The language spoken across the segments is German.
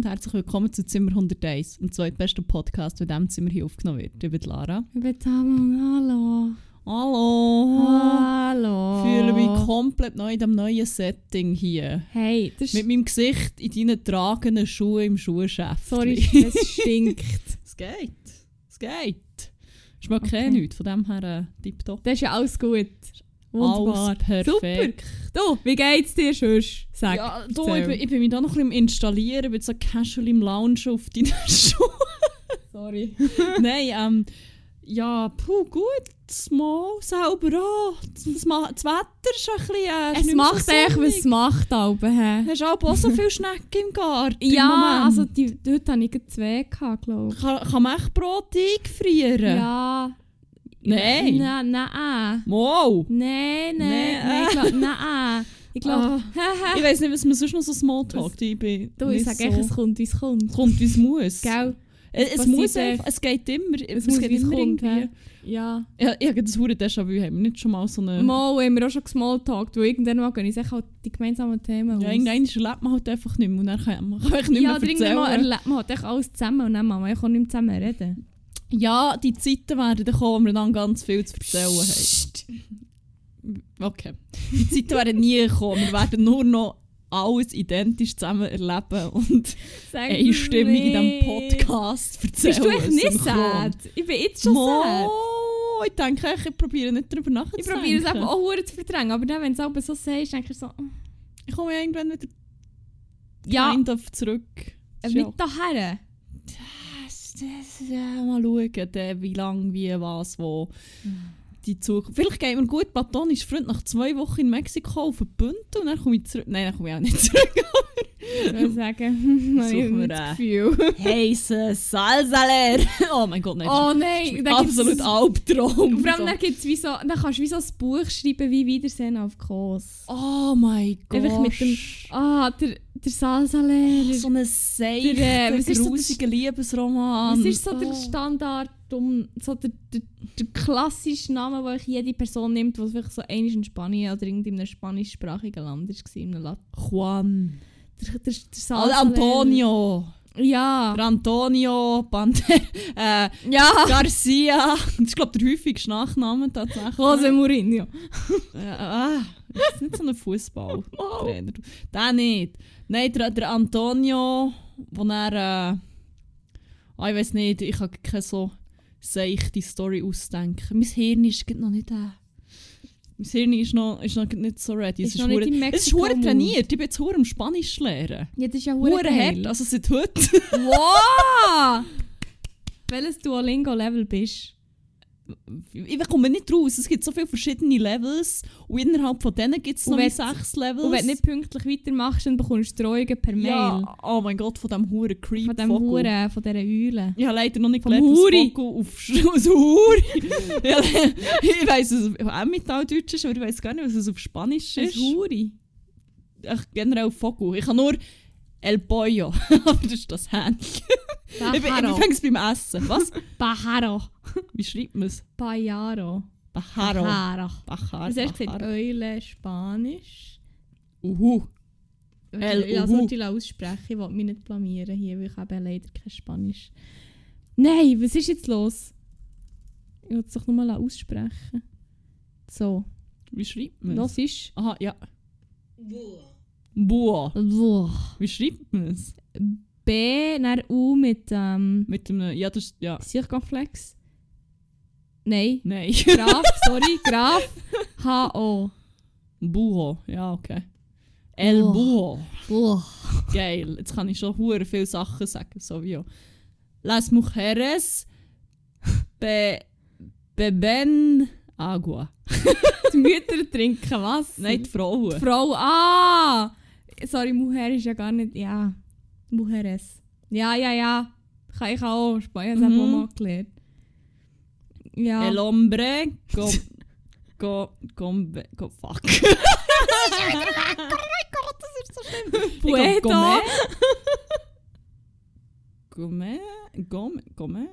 Und herzlich willkommen zu Zimmer 101, dem zweitbesten Podcast, der in diesem Zimmer hier aufgenommen wird. Ich bin Lara. Ich bin Tamon, hallo. Hallo! Hallo. Ich fühle mich komplett neu in diesem neuen Setting hier. Hey, das Mit meinem Gesicht in deinen tragenden Schuhen im Schuhgeschäft. Sorry, es stinkt. es geht. Es geht. Schmeckt Okay. okay. nichts, von dem her äh, tipptopp. Das ist ja alles gut. Wunderbar. Perfekt. Du, wie geht's dir sonst? Sag. Ja, du, ich, bin, ich bin mich da noch ein bisschen Installieren, ich bin so casual im Lounge auf deinen Schuhen. Sorry. Nein, ähm, ja, puh, gut, mal selber auch. Das, das Wetter ist ein bisschen... Äh, Es macht so echt, was es macht, aber hä? Hast du auch so viele Schnecken im Garten? Ja, Moment? also die, dort hatte ich zwei, glaube ich. Kann, kann man echt Brot eingefrieren? Ja. Nein. Nein, nein. Wow. Nein, nein, nein, ich glaube, nein. Ich glaube, Ich weiss nicht, was man sonst noch so Smalltalk Ich bin du, ich sage echt, so- es kommt, wie es kommt. kommt, wie es muss. Gell? Es, es passiert muss echt. einfach, es geht immer. Es, muss, geht es immer kommt, irgendwie. Ja. Ja, ich habe das hure Déjà-vu. Haben wir nicht schon mal so eine... Mal haben wir auch schon gesmalltalkt, wo irgendwann mal gehen ich halt die gemeinsamen Themen Ja, aus. irgendwann erlebt man halt einfach nicht mehr und dann kann man kann einfach nicht ja, mehr oder irgendwann mal erzählen. erlebt man halt alles zusammen und dann kann man ja auch nicht mehr zusammen reden. Ja, die Zeiten werden kommen, wo wir dann ganz viel zu erzählen haben. Okay. Die Zeiten werden nie kommen. Wir werden nur noch alles identisch zusammen erleben und Sag einstimmig in diesem nicht. Podcast erzählen. Bist du echt nicht sad? Ich bin jetzt schon sad. Mo, ich denke, ich probiere nicht darüber Ich nachzudenken. probiere es eben auch zu verdrängen, aber dann, wenn du es so sagst, denke ich so, oh, Ich komme ja irgendwann wieder ja, kind of zurück. äh, mit ja- daher. Das, ja, mal schauen, dann, wie lange, wie, was, wo. Die Zukunft. Vielleicht geht mir gut platonisch Freund nach zwei Wochen in Mexiko auf den Bündel und dann komme ich zurück. Nein, dann komme ich auch nicht zurück. Ich sagen, Suchen wir das. Gefühl. Heisse Salsaler! Oh mein Gott, nein. Oh das nein, ist da gibt's- absolut Albtraum. Vor allem So. dann, gibt's wie so, dann kannst du wie so ein Buch schreiben wie Wiedersehen auf Kurs. Oh mein Gott. Einfach mit dem- Ah, der, der Salsa-Lehrer. So ein seichter, Der, äh, ist so grusiger Liebesroman. Was ist so der Oh. Standard, um, so der, der, der klassische Name, den jede Person nimmt, die vielleicht so einmal in Spanien oder in einem spanischsprachigen Land war, in einem Land. Juan. Der, der, der Oh, Salsa-Lehrer. Antonio. Ja. Der Antonio Bande äh, Ja. Garcia. Das ist, glaube ich, der häufigste Nachname tatsächlich. Jose Mourinho. Ja, ah, das ist nicht so ein Fußballtrainer. Wow. Der nicht. Nein, der, der Antonio, wo er. Äh, ah, ich weiß nicht, ich kann keine so seichte Story ausdenken. Mein Hirn ist noch nicht. Äh, mein Hirn ist noch, ist noch nicht so ready. Ist es noch ist nicht hure- es ist hure trainiert. Ich bin jetzt hure am Spanisch lernen. Ja, das ist ja Hure hart, also seit heute. Wow! Welches Duolingo-Level bist ich komme nicht raus. Es gibt so viele verschiedene Levels und innerhalb von denen gibt es noch sechs Levels. Und wenn du nicht pünktlich weitermachst, dann bekommst du Drohungen per Mail. ja, oh mein Gott, von diesem Huren Creep Von dem Vogel. Huren, von dieser Eule. Ich habe leider noch nicht Vom gelernt, Huri. was auf aus Huri. ich weiss, was es auch Mitteldeutsch ist, aber ich weiß gar nicht, was es auf Spanisch ist. ist Huri. Ach, generell Vogel. Ich kann nur El Pollo, aber das ist das Hähnchen. Ich, bin- ich Pajaro. fange es beim Essen. Was? Pajaro. Wie schreibt man es? Pajaro. Bajaro. Pajaro. Bajaro. Was hast du gesagt? Bajaro. Eule, Spanisch. Uhu. El Uhu. sollte ich aussprechen. Ich will mich nicht blamieren hier, weil ich habe leider kein Spanisch. Nein, was ist jetzt los? Ich will es doch nochmal aussprechen. So, Wie schreibt man es? los ist... Aha, ja. Boah. Boah. Wie schreibt man es? B, dann U mit ähm, Mit einem. Ja, das ist. Ja. Circonflex. Nein. Nein. Graf, sorry, Graf. H-O. Buho. Ja, okay. El. Buho. Boah. Geil. Jetzt kann ich schon hure viele Sachen sagen. So wie. Las mujeres be, beben agua. Die Mütter trinken was? Nein, die Frauen. Die Frau. Ah! Sorry, Mujer ist ja gar nicht. Ja. Mujeres. Ja, ja, ja. Kann ich auch. Spanien Mhm. hat auch mal gelernt. Ja. El hombre go, go, go, go fuck. oh mein Gott, das ist so schlimm. Ich Puedo. glaub, Gourmet. Gourmet. Gourmet.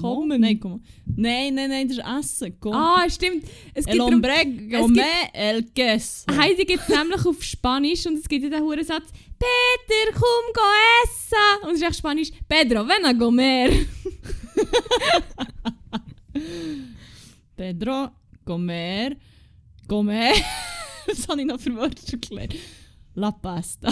Kommen. Nein, komm. Nein, nein, nein, das ist Essen. Komm. Ah, stimmt. Es el gibt darum- hombre come el queso. Heidi gibt es nämlich auf Spanisch und es gibt ja den Hurensatz Peter, komm, go essen. Und es ist echt Spanisch Pedro, ven a comer. Pedro, comer, comer. Was habe ich noch für Wörter gelernt? La pasta.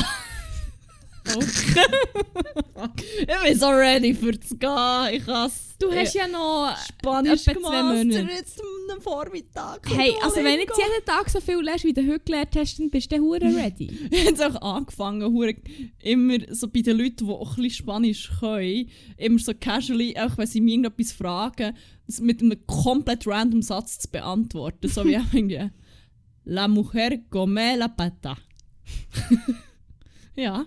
ich bin so ready für zu gehen. Ich has Du hast ja noch... Spanisch Monate. jetzt am Vormittag. Hey, also wenn du jetzt jeden Tag so viel lernst, wie du heute gelernt hast, dann bist du hure ready. Ich habe es auch angefangen, hure- immer so bei den Leuten, die auch ein bisschen Spanisch können, immer so casually, auch wenn sie mich irgendetwas fragen, mit einem komplett random Satz zu beantworten. So wie irgendwie La mujer come la pata. ja.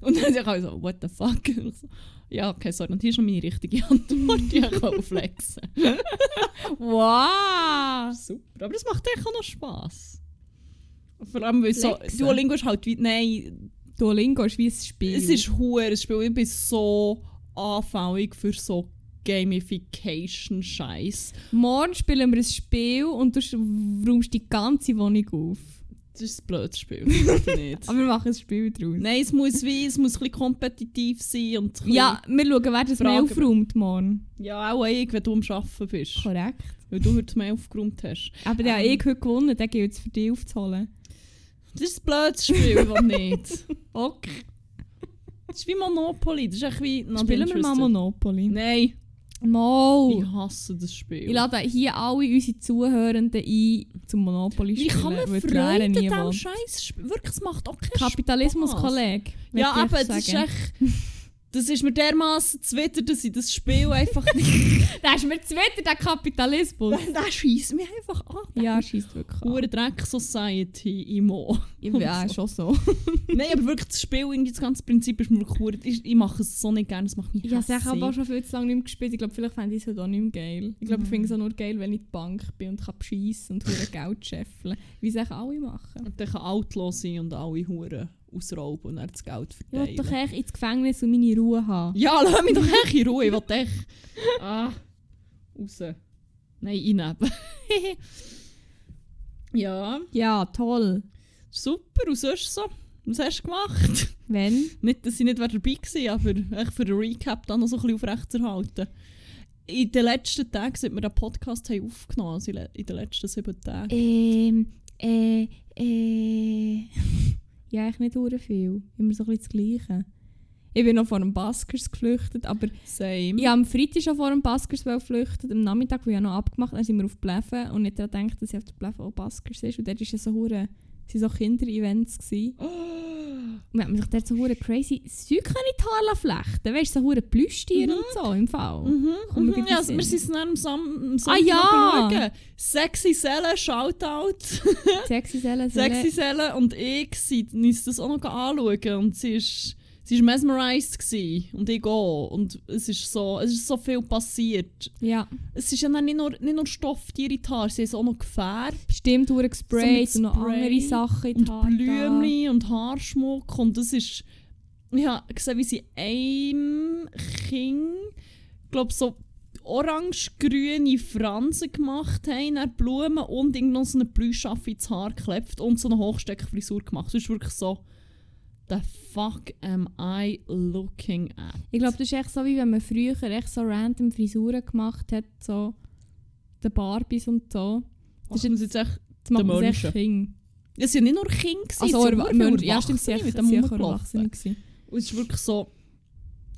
Und dann sage ich so, what the fuck? Und so, ja, okay, sorry. Und hier ist schon meine richtige Antwort, die ich kann flexen wow! Super, aber das macht echt auch noch Spass. Vor allem, weil so? Duolingo ist halt wie, nein, Duolingo ist wie ein Spiel. Es ist ein Spiel. Ich bin so anfällig für so Gamification-Scheiß. Morgen spielen wir ein Spiel und du räumst die ganze Wohnung auf. Das ist ein blödes Spiel. nicht. Aber wir machen ein Spiel daraus. Nein, es muss wie, es muss ein kompetitiv sein und Ja, wir schauen, wer das mehr aufräumt morgen. ja, auch ich, wenn du am Arbeiten bist. Korrekt. Weil du heute mehr aufgeräumt hast. Aber der Ähm. ich heute gewonnen, den gilt es für dich aufzuholen. Das ist ein blödes Spiel, das nicht. Okay. Das ist wie Monopoly. Das ist echt wie... Spielen wir mal. Monopoly. Nein, Mal. ich hasse das Spiel. Ich lade hier alle unsere Zuhörenden ein zum Monopoly Wie spielen. kann man Freude an diesem. Scheiß? Wirklich, es macht auch keinen Kapitalismus, Spaß. Kollege. Ja, aber das ist echt. Das ist mir dermaßen zuwider, dass ich das Spiel einfach nicht. Da ist mir zu weiter, der Kapitalismus. der schießt mich einfach an. ja, schießt wirklich an. Hure Dreck Society Imo. Ja, schon so. Nein, aber wirklich das Spiel, irgendwie das ganze Prinzip ist mir wirklich ich, mache es so nicht gerne, es macht mich Ich habe es aber auch schon viel zu lange nicht mehr gespielt. Ich glaube, vielleicht fände ich es heute auch nicht mehr geil. Ich glaube, ich Mhm. finde es auch nur geil, wenn ich die Bank bin und kann beschissen und hure Geld scheffeln. Wie es eigentlich alle machen. Und dann kann Outlaw sein und alle Huren ausrauben und dann das Geld Ich will verteilen. doch echt ins Gefängnis und meine Ruhe haben. Ja, lass mich doch echt in Ruhe, ich will echt... Ah, raus. Nein, reinnehmen. ja, Ja, toll. super, und sonst so? Was hast du gemacht? Wenn? Nicht, dass ich nicht dabei war, aber echt für den Recap dann noch so ein bisschen aufrechtzuerhalten. In den letzten Tagen, seit wir den Podcast haben aufgenommen haben, also in den letzten sieben Tagen, Ähm, äh, äh. Ja, eigentlich nicht hure viel. Immer so ein bisschen das Gleiche. Ich bin noch vor dem Baskers geflüchtet, aber same. ich am Freitag schon vor dem Baskers geflüchtet. Am Nachmittag, wo ich noch abgemacht habe, sind wir auf Pleffen und nicht daran gedacht, dass ich auf der Pleffen auch Baskers ist. Und dort ist ja so hure, sind so Kinder-Events gewesen. Und man hat sich dort so hure crazy Zeug in die Haare flechten. Weißt du, so hure Plüschtiere Mhm. und so im Fall. Mhm, wir mhm. gehen Ja, in den wir sind es dann am, Sam am Ah, ja! schauen. Sexy Selle, Shoutout. Sexy Seele, Sexy Selle und ich sind uns das auch noch anschauen. Und sie ist, sie ist mesmerized gewesen. und ich auch. Und es ist so, es ist so viel passiert. Ja, Es ist ja dann nicht nur, nicht nur Stofftiere in die Haare, sie es auch noch gefärbt. bestimmt hure gesprayt So noch Spray andere Sachen in die und Haare. Blümchen und Haarschmuck und das ist ich habe gesehen wie sie einem Kind glaube so orange-grüne Fransen gemacht haben, dann Blumen und irgend noch so eine Plüschaffe ins Haar geklebt und so eine Hochsteckfrisur gemacht. Das ist wirklich so the fuck am I looking at? Ich glaube, das ist echt so, wie wenn man früher echt so random Frisuren gemacht hat, so die Barbies und so. Das ist jetzt echt Das macht Die man echt es sind nicht nur Kinder, gewesen, Also, es viele Menschen- ja, stimmt, sie rumgelaufen. Erwachsene. Und es ist wirklich so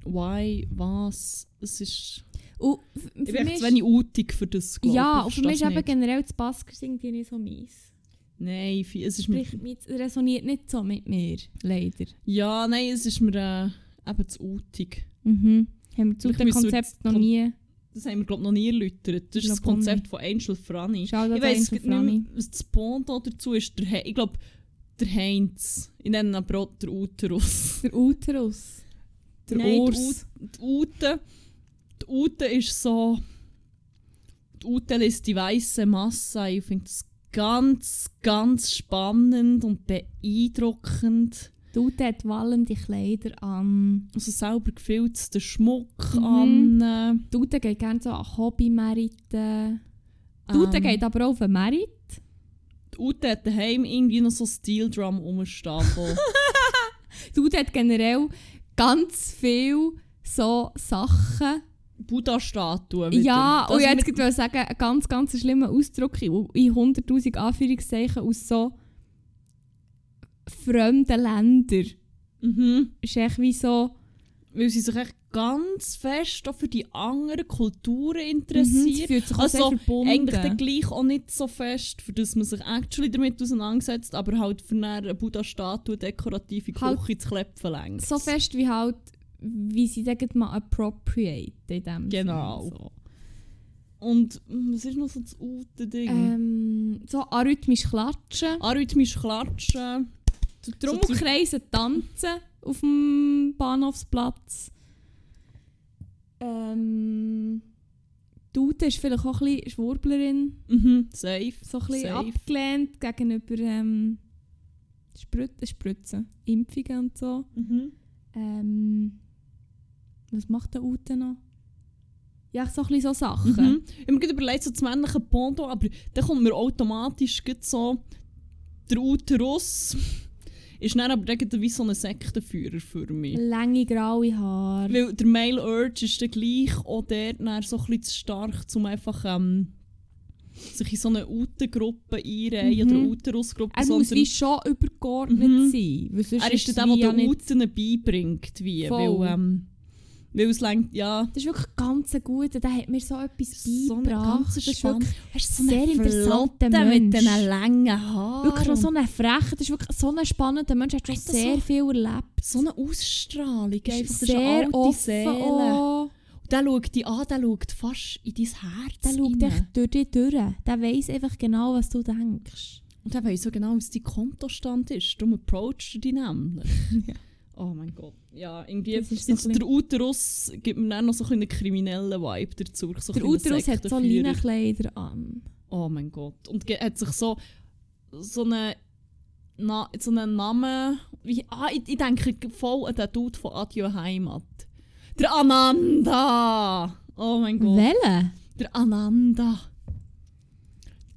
why, was, es ist Und Ich bin zu wenig utig für das, glaub ja, ich. und für mich ist eben generell das Baskers irgendwie nicht so mies. Nein, es ist mir... Sprich, es resoniert nicht so mit mir, leider. Ja, nein, es ist mir äh, eben zu utig. Mhm. Haben wir zu dem Konzept noch nie. Das haben wir, glaube ich, noch nie erläutert. Das ist das Konzept von Angel Franny. Ich Angel nicht mehr, was das Pendant dazu ist. Der He ich glaube, der Heinz. Ich nenne ihn aber der Uterus. Der Uterus. Der Nein, Urs. Die Ute, die Ute ist so... Die Ute lässt die weiße Masse. Ich finde das ganz, ganz spannend und beeindruckend. Ute hat wallende Kleider an. Also selber gefilzten Schmuck Mhm. an. Ute geht gerne so an Hobby-Meriten. Ute Ähm, geht aber auch auf einen Merit. Ute hat daheim irgendwie noch so Steel Drum rumstehen. Die Ute hat generell ganz viel so Sachen. Buddha-Statuen. wieder. Ja, und jetzt mit- wollte ich sagen, einen ganz, ganz schlimmen Ausdruck in in 100'000 Anführungszeichen aus so fremden Ländern. Mhm. Ist echt wie so... Weil sie sich echt ganz fest auch für die anderen Kulturen Mhm, sie interessiert. fühlt sich auch Also, sehr verbunden. Eigentlich dann gleich auch nicht so fest, für das man sich actually damit auseinandersetzt, aber halt für eine Buddha-Statue dekorative Halt Küche zu klepfen längs. so fest wie halt, wie sie sagen mal appropriate in dem Genau. Sinne, so. Und was ist noch so das ute Ding? Ähm, so arrhythmisch klatschen. Arrhythmisch klatschen. Trommelkreise tanzen auf dem Bahnhofsplatz. Ähm, die Ute ist vielleicht auch ein bisschen Schwurblerin. Mhm, safe. So ein bisschen Safe. abgelehnt gegenüber ähm, Sprit Spritzen, Impfungen und so. Mhm. Ähm, was macht der Ute noch? Ja, so ein bisschen so Sachen. Mhm. Ich habe mir überlegt, so das männliche Pendant, aber dann kommt mir automatisch so der Uterus ist dann aber irgendwie wie so ein Sektenführer für mich. Lange graue Haare. Weil der Male Urge ist dann gleich auch dort dann so ein bisschen zu stark, um einfach ähm, sich in so eine Utengruppe einreihen Mhm. oder Uterusgruppe. Er muss wie schon übergeordnet Mhm. sein. Er ist dann der, der den Uten beibringt. Wie, Voll. weil, ähm, weil es längt, ja, Das ist wirklich ganz ein guter. Der hat mir so etwas so ein beigebracht. ganz das ist wirklich Er ist sehr interessanter Flotte mit Mensch. diesen langen Haaren. wirklich noch so ein frecher. Das ist wirklich so ein spannender Mensch. Hat schon Hat sehr so- viel erlebt. so eine Ausstrahlung. Einfach, das ist sehr eine alte offen. Der schaut dich an, der schaut fast in dein Herz Der schaut echt durch dich durch. Der weiss einfach genau, was du denkst. Und der weiss so genau, was dein Kontostand ist. Darum approacht er dich nämlich. Ja. Oh mein Gott. Ja, irgendwie. Das ist so der Uterus gibt mir dann noch so ein einen kriminellen Vibe dazu. So Der Uterus hat so. Leinenkleider an. Oh mein Gott. Und hat sich so, so eine Na, so einen Namen. Wie, ah, ich, ich denke voll an den Dude von Adieu Heimat. Der Ananda! Oh mein Gott. Welche? Der Ananda.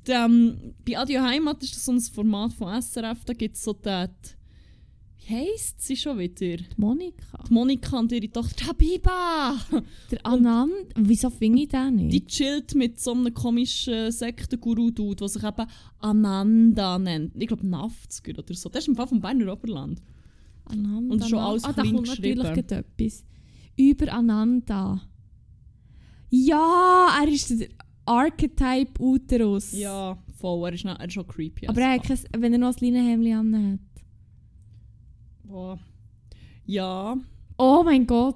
Der, ähm, bei Adieu Heimat ist das so ein Format von SRF, da gibt es so den. Heisst sie schon wieder? Die Monika. Die Monika und ihre Tochter Habiba! Der Anand. Wieso finde ich den nicht? Die chillt mit so einem komischen Sektenguru-Dude, der sich eben Ananda nennt. Ich glaube 90er oder so. Das ist im Fall vom Berner Oberland. Ananda. Und schon alles ah, da kommt natürlich etwas. Über Ananda. Ja, er ist der Archetype Uterus. Ja, voll. Er ist, noch, er ist schon creepy. Aber er hat kein, wenn er noch ein Leinenhemd anhat. Boah. Ja. Oh mein Gott.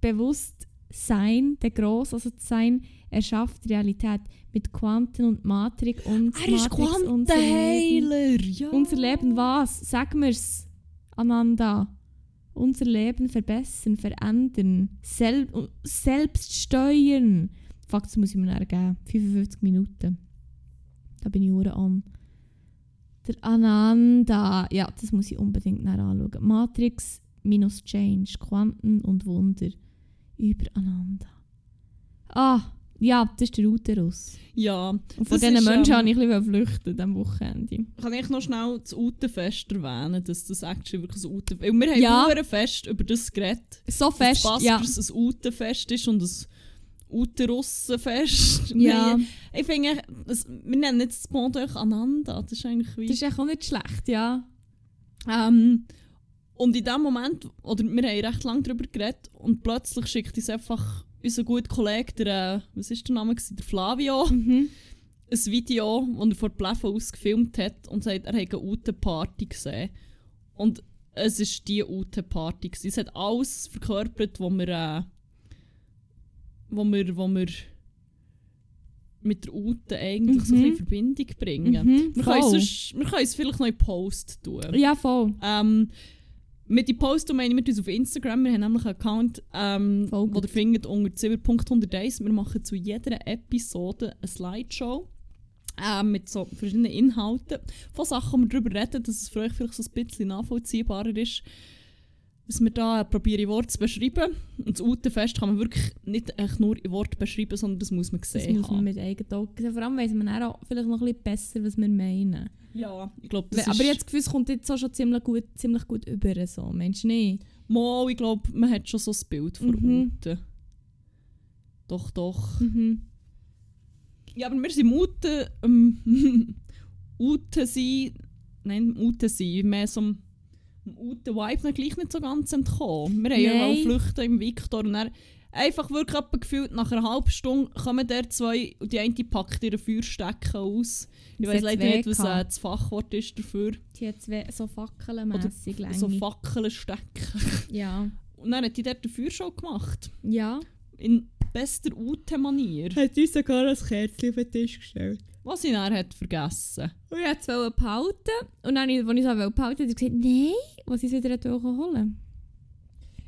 Bewusst sein, der Gross, also Sein, erschafft Realität mit Quanten und Matrix und Er ist Matrix unser Leben. Ja. Unser Leben was? Sag mir's, Ananda. Unser Leben verbessern, verändern, sel selbst steuern. Fuck, das muss ich mir geben. 55 Minuten. Da bin ich hure an. Der Ananda. Ja, das muss ich unbedingt nachher anschauen. Matrix minus Change, Quanten und Wunder. Über Ananda. Ah, ja, das ist der Uterus. Ja. Und von diesen ist, Menschen ähm, wollte ich ein flüchten, diesem Wochenende. Kann ich noch schnell das Utenfest erwähnen, dass das actually wirklich ein Uten... Weil wir haben Ja. ja. Fest über das geredet. So fest, dass ja. Baskers ein Utenfest ist und ein Uterussenfest. Ja, Nein, Ich finde, wir nennen jetzt das Pendant Ananda. Das ist eigentlich wie... das ist auch nicht schlecht, ja. Ähm, und in dem Moment, oder wir haben recht lange darüber geredet, und plötzlich schickt uns einfach unser guter Kollege, der, äh, was ist der Name, gewesen? der Flavio, Mhm. ein Video, das er vor Pleffen aus gefilmt hat und sagt, er hat eine Ute-Party gesehen. Und es ist die Ute-Party. Es hat alles verkörpert, was wir, äh, wo wir, wo wir mit der Ute eigentlich so ein Mhm. in Verbindung bringen. Mhm, Wir, können voll. sonst, wir können es vielleicht noch in Post tun. Ja, voll. Ähm, mit die Post meinen wir uns auf Instagram. Wir haben nämlich einen Account, ähm, wo ihr findet unter 7.101. Wir machen zu jeder Episode eine Slideshow. äh, mit so verschiedenen Inhalten von Sachen, die wir darüber reden, dass es für euch vielleicht so ein bisschen nachvollziehbarer ist, dass wir da probieren, in Worte zu beschreiben. Und das Utenfest kann man wirklich nicht echt nur in Worte beschreiben, sondern das muss man Das gesehen muss man haben. mit eigenen Augen sehen. Vor allem weiss man auch vielleicht noch ein bisschen besser, was wir meinen. Ja, ich glaube, das Aber das Gefühl, es kommt jetzt auch schon ziemlich gut, ziemlich gut über. So. Meinst du nicht? Mal, ich glaube, man hat schon so ein Bild von Mhm. Uten. Doch, doch. Mhm. Ja, aber wir sind Uten... Ähm, Uten sein... Nein, Uten sein. Mehr so dem dem Uten-Vibe noch gleich nicht so ganz entkommen. Wir haben ja mal Flüchten im Victor und dann einfach wirklich etwa gefühlt, nach einer halben Stunde kommen der zwei und die eine packt ihre Feuerstecken aus. Ich weiß leider nicht, was äh, das Fachwort ist dafür. Die hat zwei so fackelmässig Länge. So Fackeln stecken. ja. Und dann hat die dort eine Feuershow gemacht. Ja. In bester Ute-Manier. Hat uns sogar ein Kerzchen auf den Tisch gestellt. Was ich dann hat vergessen. Und ich wollte es behalten. Und dann, als ich es behalten wollte, hat sie gesagt, nein, was ich es wieder wollte holen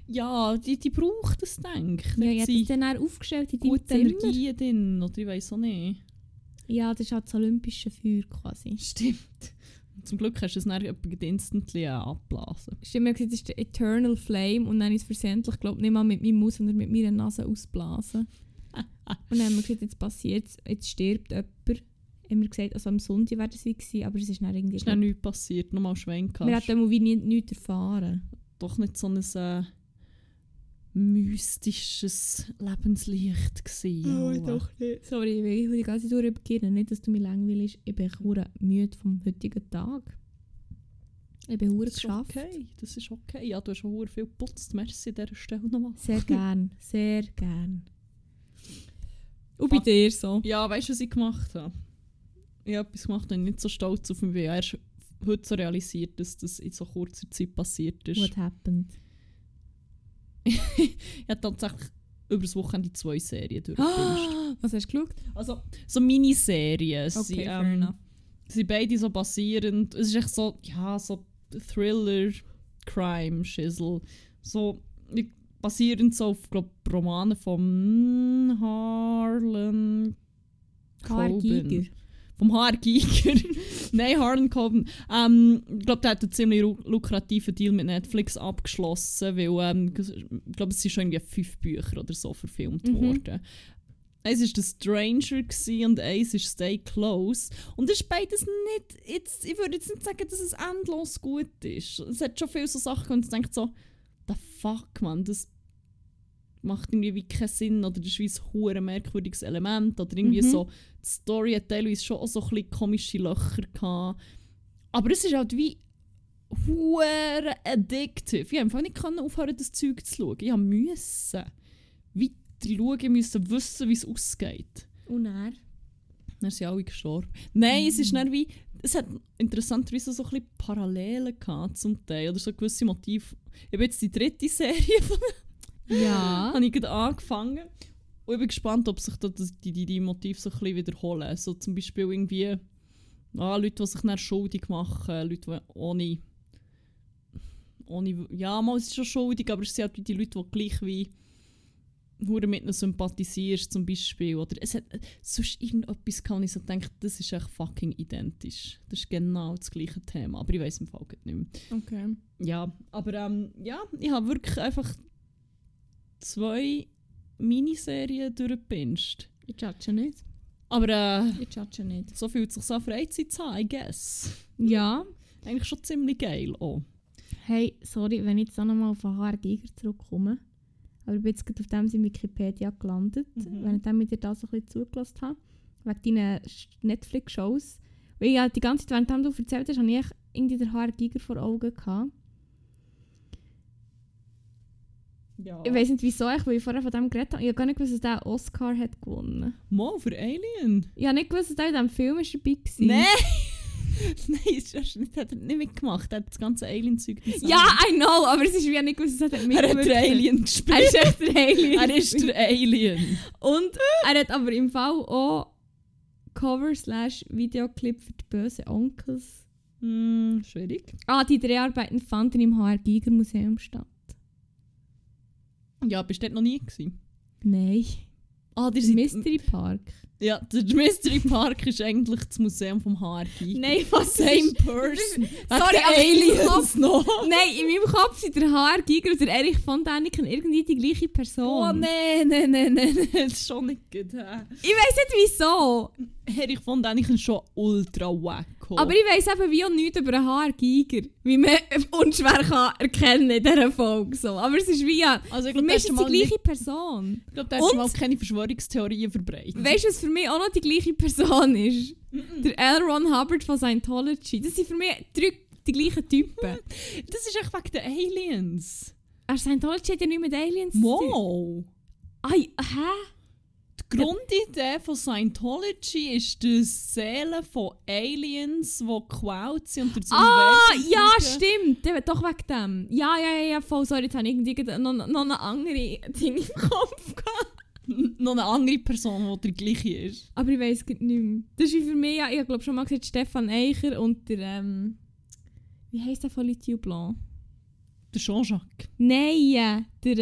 Ja, die, die braucht es, denke ich. Ja, ich sie es dann auch aufgestellt in deinem gute Zimmer. Energien drin, oder ich weiß auch nicht. Ja, das ist halt das olympische Feuer quasi. Stimmt. Und Zum Glück hast du es dann instantly abblasen. Stimmt, mir gesagt, das ist der Eternal Flame und dann ich es versehentlich, glaube ich, nicht mal mit meinem Maus, sondern mit meiner Nase ausblasen. und dann haben wir gesagt, jetzt passiert jetzt stirbt jemand. Haben wir gesagt, also am Sonntag wäre das wie gewesen, aber es ist dann irgendwie... Ist dann nichts passiert, nochmal schwenken. wir hatten wie nie, nichts erfahren. doch nicht so ein äh, mystisches Lebenslicht gewesen. Oh, nicht. Sorry, ich will die ganze Zeit durchbeginnen. Nicht, dass du mich langweilst. Ich bin hure müde vom heutigen Tag. Ich bin ist geschafft. okay, das ist okay. Ja, du hast schon viel geputzt. Merci an dieser Stelle nochmal. Sehr gern, sehr gern. Und bei dir so? Ja, weißt du, was ich gemacht habe? Ich habe etwas gemacht und ich nicht so stolz auf mich. Ich habe erst heute so realisiert, dass das in so kurzer Zeit passiert ist. What happened? ich habe tatsächlich über das Wochenende zwei Serien durchgepinscht. Was hast du geschaut? Also, so Miniserien. Okay, sie, ähm, sie beide so basierend. Es ist echt so, ja, so Thriller, Crime, Schissel. So ich- basierend so auf glaub, Romanen von Harlan Karl Coben. Vom HR Giger. Nein, Harlan Coben. Ähm, ich glaube, der hat einen ziemlich lukrativen Deal mit Netflix abgeschlossen, weil ähm, ich glaube, es sind schon irgendwie fünf Bücher oder so verfilmt Mhm. worden. Eins war The Stranger und eins ist Stay Close. Und das ist beides nicht, jetzt, ich würde jetzt nicht sagen, dass es endlos gut ist. Es hat schon viele so Sachen, und man denkt so, the fuck, man, das macht irgendwie wie keinen Sinn oder das ist wie ein merkwürdiges Element oder irgendwie Mhm. so, die Story hat teilweise schon auch so ein bisschen komische Löcher gehabt. Aber es ist halt wie hure addictive. Ich einfach nicht können aufhören, das Zeug zu schauen. Ich musste weiter schauen, musste wissen, wie es ausgeht. Und er? Dann sind alle gestorben. Nein, es Mhm. ist dann wie, es hat interessanterweise so ein bisschen Parallelen gehabt zum Teil, oder so gewisse Motive. Ich habe jetzt die dritte Serie von Ja. habe ich gerade angefangen. Und ich bin gespannt, ob sich da die, die, die Motive so ein bisschen wiederholen. So zum Beispiel irgendwie ah, Leute, die sich dann schuldig machen, Leute, die ohne, ohne... Ja, mal, es ist schon schuldig, aber es sind halt wie die Leute, die gleich wie hure mit ihnen sympathisierst zum Beispiel. Oder es hat sonst irgendetwas wo ich so denke, das ist echt fucking identisch. Das ist genau das gleiche Thema. Aber ich weiß im Fall nicht mehr. Okay. Ja, aber ähm, ja, ich habe wirklich einfach zwei Miniserien durchgepinscht. Ich judge nicht. Aber äh, Ich judge nicht. so fühlt sich so Freizeit an, I guess. Ja. Eigentlich schon ziemlich geil auch. Hey, sorry, wenn ich jetzt auch nochmal auf HR Giger zurückkomme. Aber ich bin jetzt gerade auf dem in Wikipedia gelandet, Mhm. während ich dir das ein bisschen zugelassen habe. Wegen deinen Netflix-Shows. Weil ja die ganze Zeit, während du erzählt hast, habe ich irgendwie den HR Giger vor Augen gehabt. Ja. Ich weiß nicht wieso, ich, weil ich vorher von dem geredet habe. Ich habe gar nicht gewusst, dass der Oscar hat gewonnen Mo für Alien? Ich habe nicht gewusst, dass der in diesem Film ist dabei war. Nein! Nein, das ist nicht, hat er nicht mitgemacht. Er hat das ganze Alien-Zeug. Ja, I know, aber es ist wie nicht gewusst, dass er Er hat mitgewirkt den Alien Er gespielt. ist echt der Alien. Er ist der Alien. Und er hat aber im Fall auch Cover slash Videoclip für die bösen Onkels. Hm, schwierig. Ah, die Dreharbeiten fanden im HR Giger Museum statt. Ja, bist du dort noch nie gewesen? Nein. Ah, der Mystery Park. Ja, der Mystery Park ist eigentlich das Museum vom Haargiger. Nein, was Same person. Sorry, Aliens noch. Nein, in meinem Kopf sind der Haargiger und der Erich von Däniken irgendwie die gleiche Person. Oh nein, nein, nein, nein, das ist schon nicht gut. Ich weiss nicht wieso. Erich von Däniken ist schon ultra wacko. Aber ich weiss eben wie auch nichts über einen Haargiger. Wie man unschwer kann erkennen in dieser Folge. So. Aber es ist wie ja. also ich Für glaube, mich der ist es die nicht, gleiche Person. ich glaub, der hat schon Und- mal keine Verschwörungstheorien verbreitet. Weißt du, was für mich auch noch die gleiche Person ist? Der L. Ron Hubbard von Scientology. Das sind für mich drei die gleichen Typen. Das ist echt wegen den Aliens. Aber Scientology hat ja nichts mit Aliens zu tun. Wow. Ai, hä? Die Grundidee von Scientology ist die Seele von Aliens, die geklaut sind und durch das Ah, Universum ja, fliegen. stimmt. Doch wegen dem. Ja, ja, ja, ja, voll. Sorry, jetzt habe ich irgendwie noch, noch eine andere Ding im Kopf gehabt. Noch eine andere Person, die der gleiche ist. Aber ich weiß es nicht mehr. Das ist wie für mich, ja, ich glaube schon mal gesagt, Stefan Eicher und der, ähm, wie heisst der von Lithium Blanc? Der Jean-Jacques. Nein, äh, der,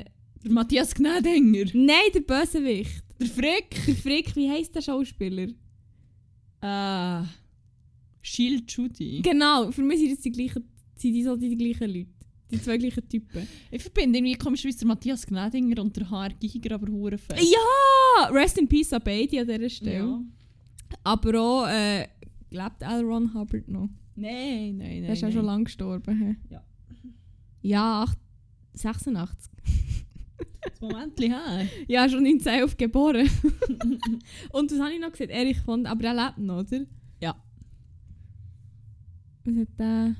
äh, Der Matthias Gnädinger. nein, der Bösewicht. Der Frick. Der Frick, wie heisst der Schauspieler? Äh. Shield Judy. Genau, für mich sind das die gleichen, sind die so die gleichen Leute. Die zwei gleichen Typen. Ich verbinde irgendwie komischerweise der Matthias Gnädinger und der Haar Giger aber hure fest. Ja! Rest in Peace an beide an dieser Stelle. Ja. Aber auch, äh, lebt L. Ron Hubbard noch? Nein, nein, nein. Der ist ja schon lange gestorben. hä? Ja. Ja, acht- 86. Das Moment her. Ja, schon 1911 geboren. Und was habe ich noch gesagt? Erich von... Aber er lebt noch, oder? Ja. Was hat der...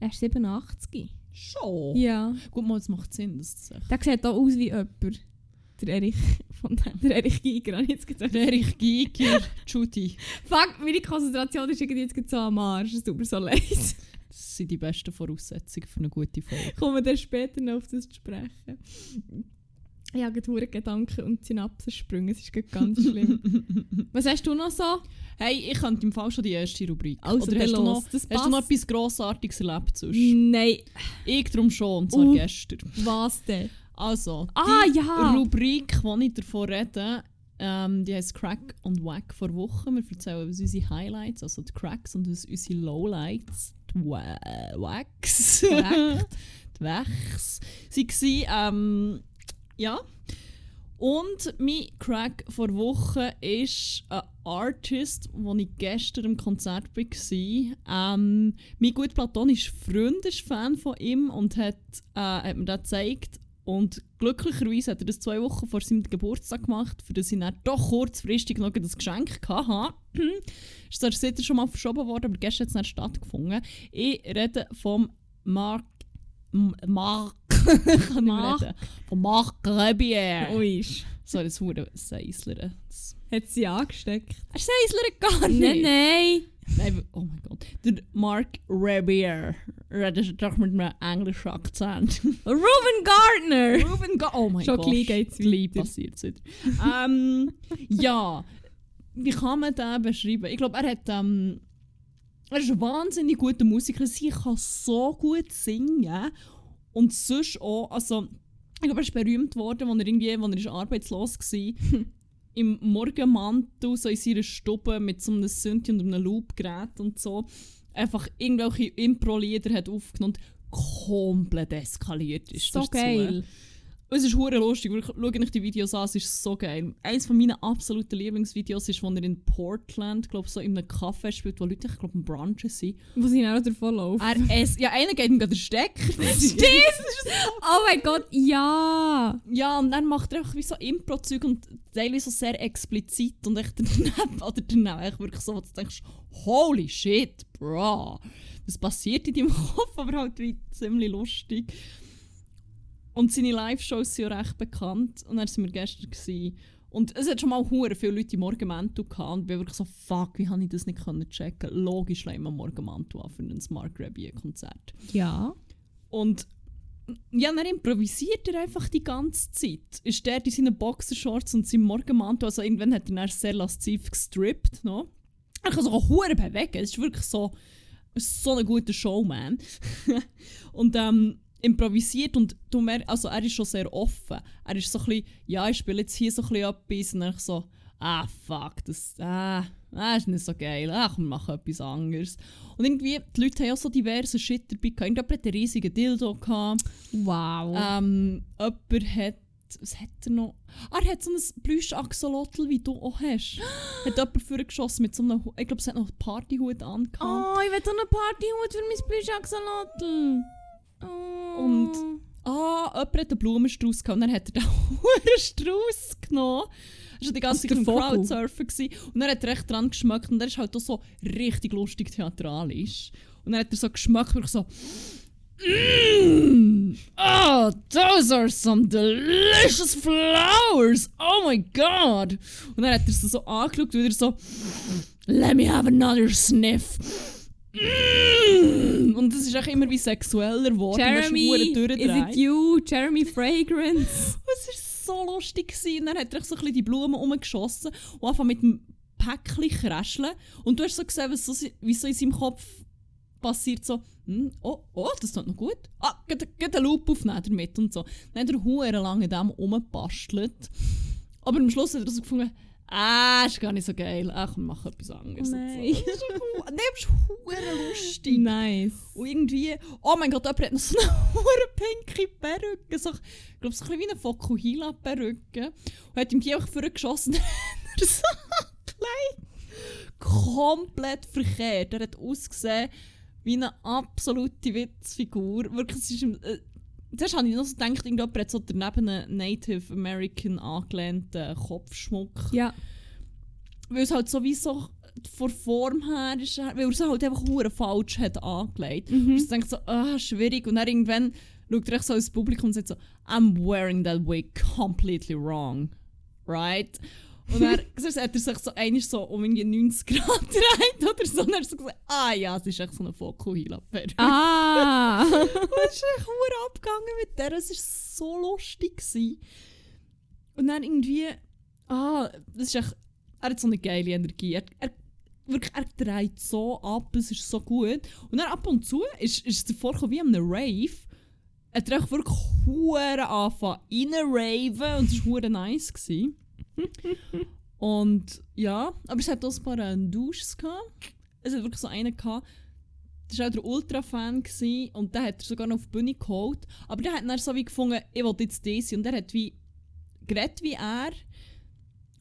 Er ist 87. Schon? Ja. Gut, mal, es macht Sinn, das. Der sieht auch aus wie jemand. Der Erich von... Der Erich Giger, habe ich jetzt gesagt. Der Erich Giger, Judy. Fuck, meine Konzentration ist irgendwie jetzt so am Arsch. Es tut mir so leid. Das sind die besten Voraussetzungen für eine gute Folge. Kommen wir dann später noch auf das zu sprechen. Ich habe gerade Gedanken und Synapsensprünge. Es ist ganz schlimm. Was hast du noch so? Hey, ich könnte im Fall schon die erste Rubrik. Also, Oder hast du, noch, hast du noch etwas Grossartiges erlebt sonst? Nein, Ich drum schon, und zwar Uh. gestern. was denn? Also, Ah, die ja. Rubrik, die ich davon rede, ähm, die heisst Crack und Wack vor Wochen. Wir erzählen was unsere Highlights, also die Cracks und unsere Lowlights, die Wa Wacks, Korrekt. die Wachs, sie ähm, ja. Und mein Crack vor Wochen ist ein Artist, den ich gestern im Konzert war. Ähm, mein gut platonischer Freund ist Fan von ihm und hat, äh, hat mir das gezeigt. Und glücklicherweise hat er das zwei Wochen vor seinem Geburtstag gemacht, für das ich dann doch kurzfristig noch das Geschenk hatte. ist zwar seitdem schon mal verschoben worden, aber gestern hat es dann stattgefunden. Ich rede vom Mark. Mark. Kann nicht Marc. reden. Von Marc Rebier. Ui. So, das wurde Seisler. Hat sie angesteckt? Er Seisler gar nicht. Nein, nein. Oh mein Gott. Der Mark Rebier. Redet doch mit einem englischen Akzent. Ruben Gardner. Ruben Ga Oh mein Schon Gott. gleich geht's Gleich passiert es wieder. ähm, ja. Wie kann man den beschreiben? Ich glaube, er hat. Ähm, er ist ein wahnsinnig guter Musiker. Sie kann so gut singen. Und sonst auch. Also, ich glaube, er ist berühmt worden, als er irgendwie, als er ist arbeitslos war. Im Morgenmantel, so in seiner Stube mit so einem Synthi und einem Loopgerät und so. Einfach irgendwelche Impro-Lieder hat aufgenommen und komplett eskaliert ist. So dazu. geil. Und Es ist hure lustig, wirklich, schaut euch die Videos an, es ist so geil. Eines von meinen absoluten Lieblingsvideos ist, wo er in Portland, glaube so in einem Café spielt, wo Leute, ich glaube, Brunchen sind. Wo sie auch davon laufen. Er es, ja, einer geht ihm gerade den Stecker. Stimmt! Oh mein Gott, ja! Ja, und dann macht er einfach wie so Impro-Zeug und teilweise so sehr explizit und echt daneben, oder daneben, echt wirklich so, wo du denkst, holy shit, bro. Was passiert in deinem Kopf, aber halt wie ziemlich lustig. Und seine Live-Shows sind ja recht bekannt und dann waren wir gestern. Gewesen. Und es hat schon mal hure viele Leute im Morgenmantel gehabt und ich bin wirklich so, fuck, wie habe ich das nicht können checken Logisch legen wir Morgenmantel an für ein Smart Rabier-Konzert. Ja. Und ja, dann improvisiert er einfach die ganze Zeit. Ist der in seinen Boxershorts und seinem Morgenmantel, also irgendwann hat er dann sehr lasziv gestrippt, no? Er kann sich auch hure bewegen, es ist wirklich so, ist so ein guter Showman. und ähm, improvisiert und du mer also er ist schon sehr offen. Er ist so ein bisschen, ja, ich spiele jetzt hier so ein bisschen etwas und dann so, ah fuck, das, ah, ah, ist nicht so geil, ach, wir machen etwas anderes. Und irgendwie, die Leute haben auch so diverse Shit dabei gehabt. Irgendjemand hat einen riesigen Dildo gehabt. Wow. Ähm, jemand hat, was hat er noch? Ah, er hat so ein Plüsch-Axolotl, wie du auch hast. hat jemand vorgeschossen mit so einem, ich glaube, es hat noch einen Partyhut angehabt. oh, ich will so einen Partyhut für mein Plüsch-Axolotl. Oh. Und- Ah, jemand hat einen Blumenstrauß gehabt und dann hat er den Strauß genommen. Er war die ganze Zeit der? Crowdsurfen und dann hat er recht dran geschmeckt und er ist halt auch so richtig lustig theatralisch. Und dann hat er so geschmeckt wirklich so Mm, oh, those are some delicious flowers. Oh my god. Und dann hat er sie so angeschaut und wieder so Let me have another sniff. Mm. Und das ist auch immer wie sexueller geworden. Jeremy, is it you? Jeremy Fragrance. Es war so lustig. Gewesen. Und dann hat er so ein bisschen die Blumen umgeschossen und einfach mit dem Päckchen kräscheln. Und du hast so gesehen, was so, wie so in seinem Kopf passiert. So, hm, oh, oh, das tut noch gut. Ah, geht, geht eine Lupe aufnehmen damit und so. Dann hat er lange an dem rumgebastelt. Aber am Schluss hat er so gefunden, ah, ist gar nicht so geil. Ach, wir machen etwas anderes. Nein. So. Nee, das ist hure lustig. nice. Und irgendwie, oh mein Gott, jemand hat noch so eine hure pinke Perücke. So, ich glaube, so ein bisschen wie eine Fokuhila-Perücke. Und hat ihm die einfach vorgeschossen. So angekleidet. Komplett verkehrt. Er hat ausgesehen wie eine absolute Witzfigur. Wirklich, es ist äh, Zuerst habe ich noch so gedacht, irgendjemand hat so daneben einen Native American angelehnten Kopfschmuck. Ja. Weil es halt sowieso von Form her ist, weil er es halt einfach hure falsch hat angelegt. Mhm. Und ich denke so, ah, schwierig. Und dann irgendwann schaut er so ins Publikum und sagt so, I'm wearing that wig completely wrong. Right? Und dann hat er sich so einmal so um irgendwie 90 Grad gedreht oder so. Und dann hat er so gesagt, ah ja, es ist echt so eine Fokuhila-Perücke. Ah. Und es ist echt hure abgegangen mit der. Es war so lustig. Gewesen. Und dann irgendwie, ah, das ist echt, er hat so eine geile Energie. Er, er, wirklich, er dreht so ab, es ist so gut. Und dann ab und zu ist, ist es davor gekommen wie an einem Rave. Er hat wirklich hure angefangen reinraven und es war hure nice. Gewesen. und ja, aber es hat auch ein paar äh, Douches gehabt. Es hat wirklich so einen gehabt, das war auch der Ultra-Fan und der hat er sogar noch auf die Bühne geholt. Aber der hat dann so wie gefunden, ich will jetzt das. Und er hat wie geredet wie er.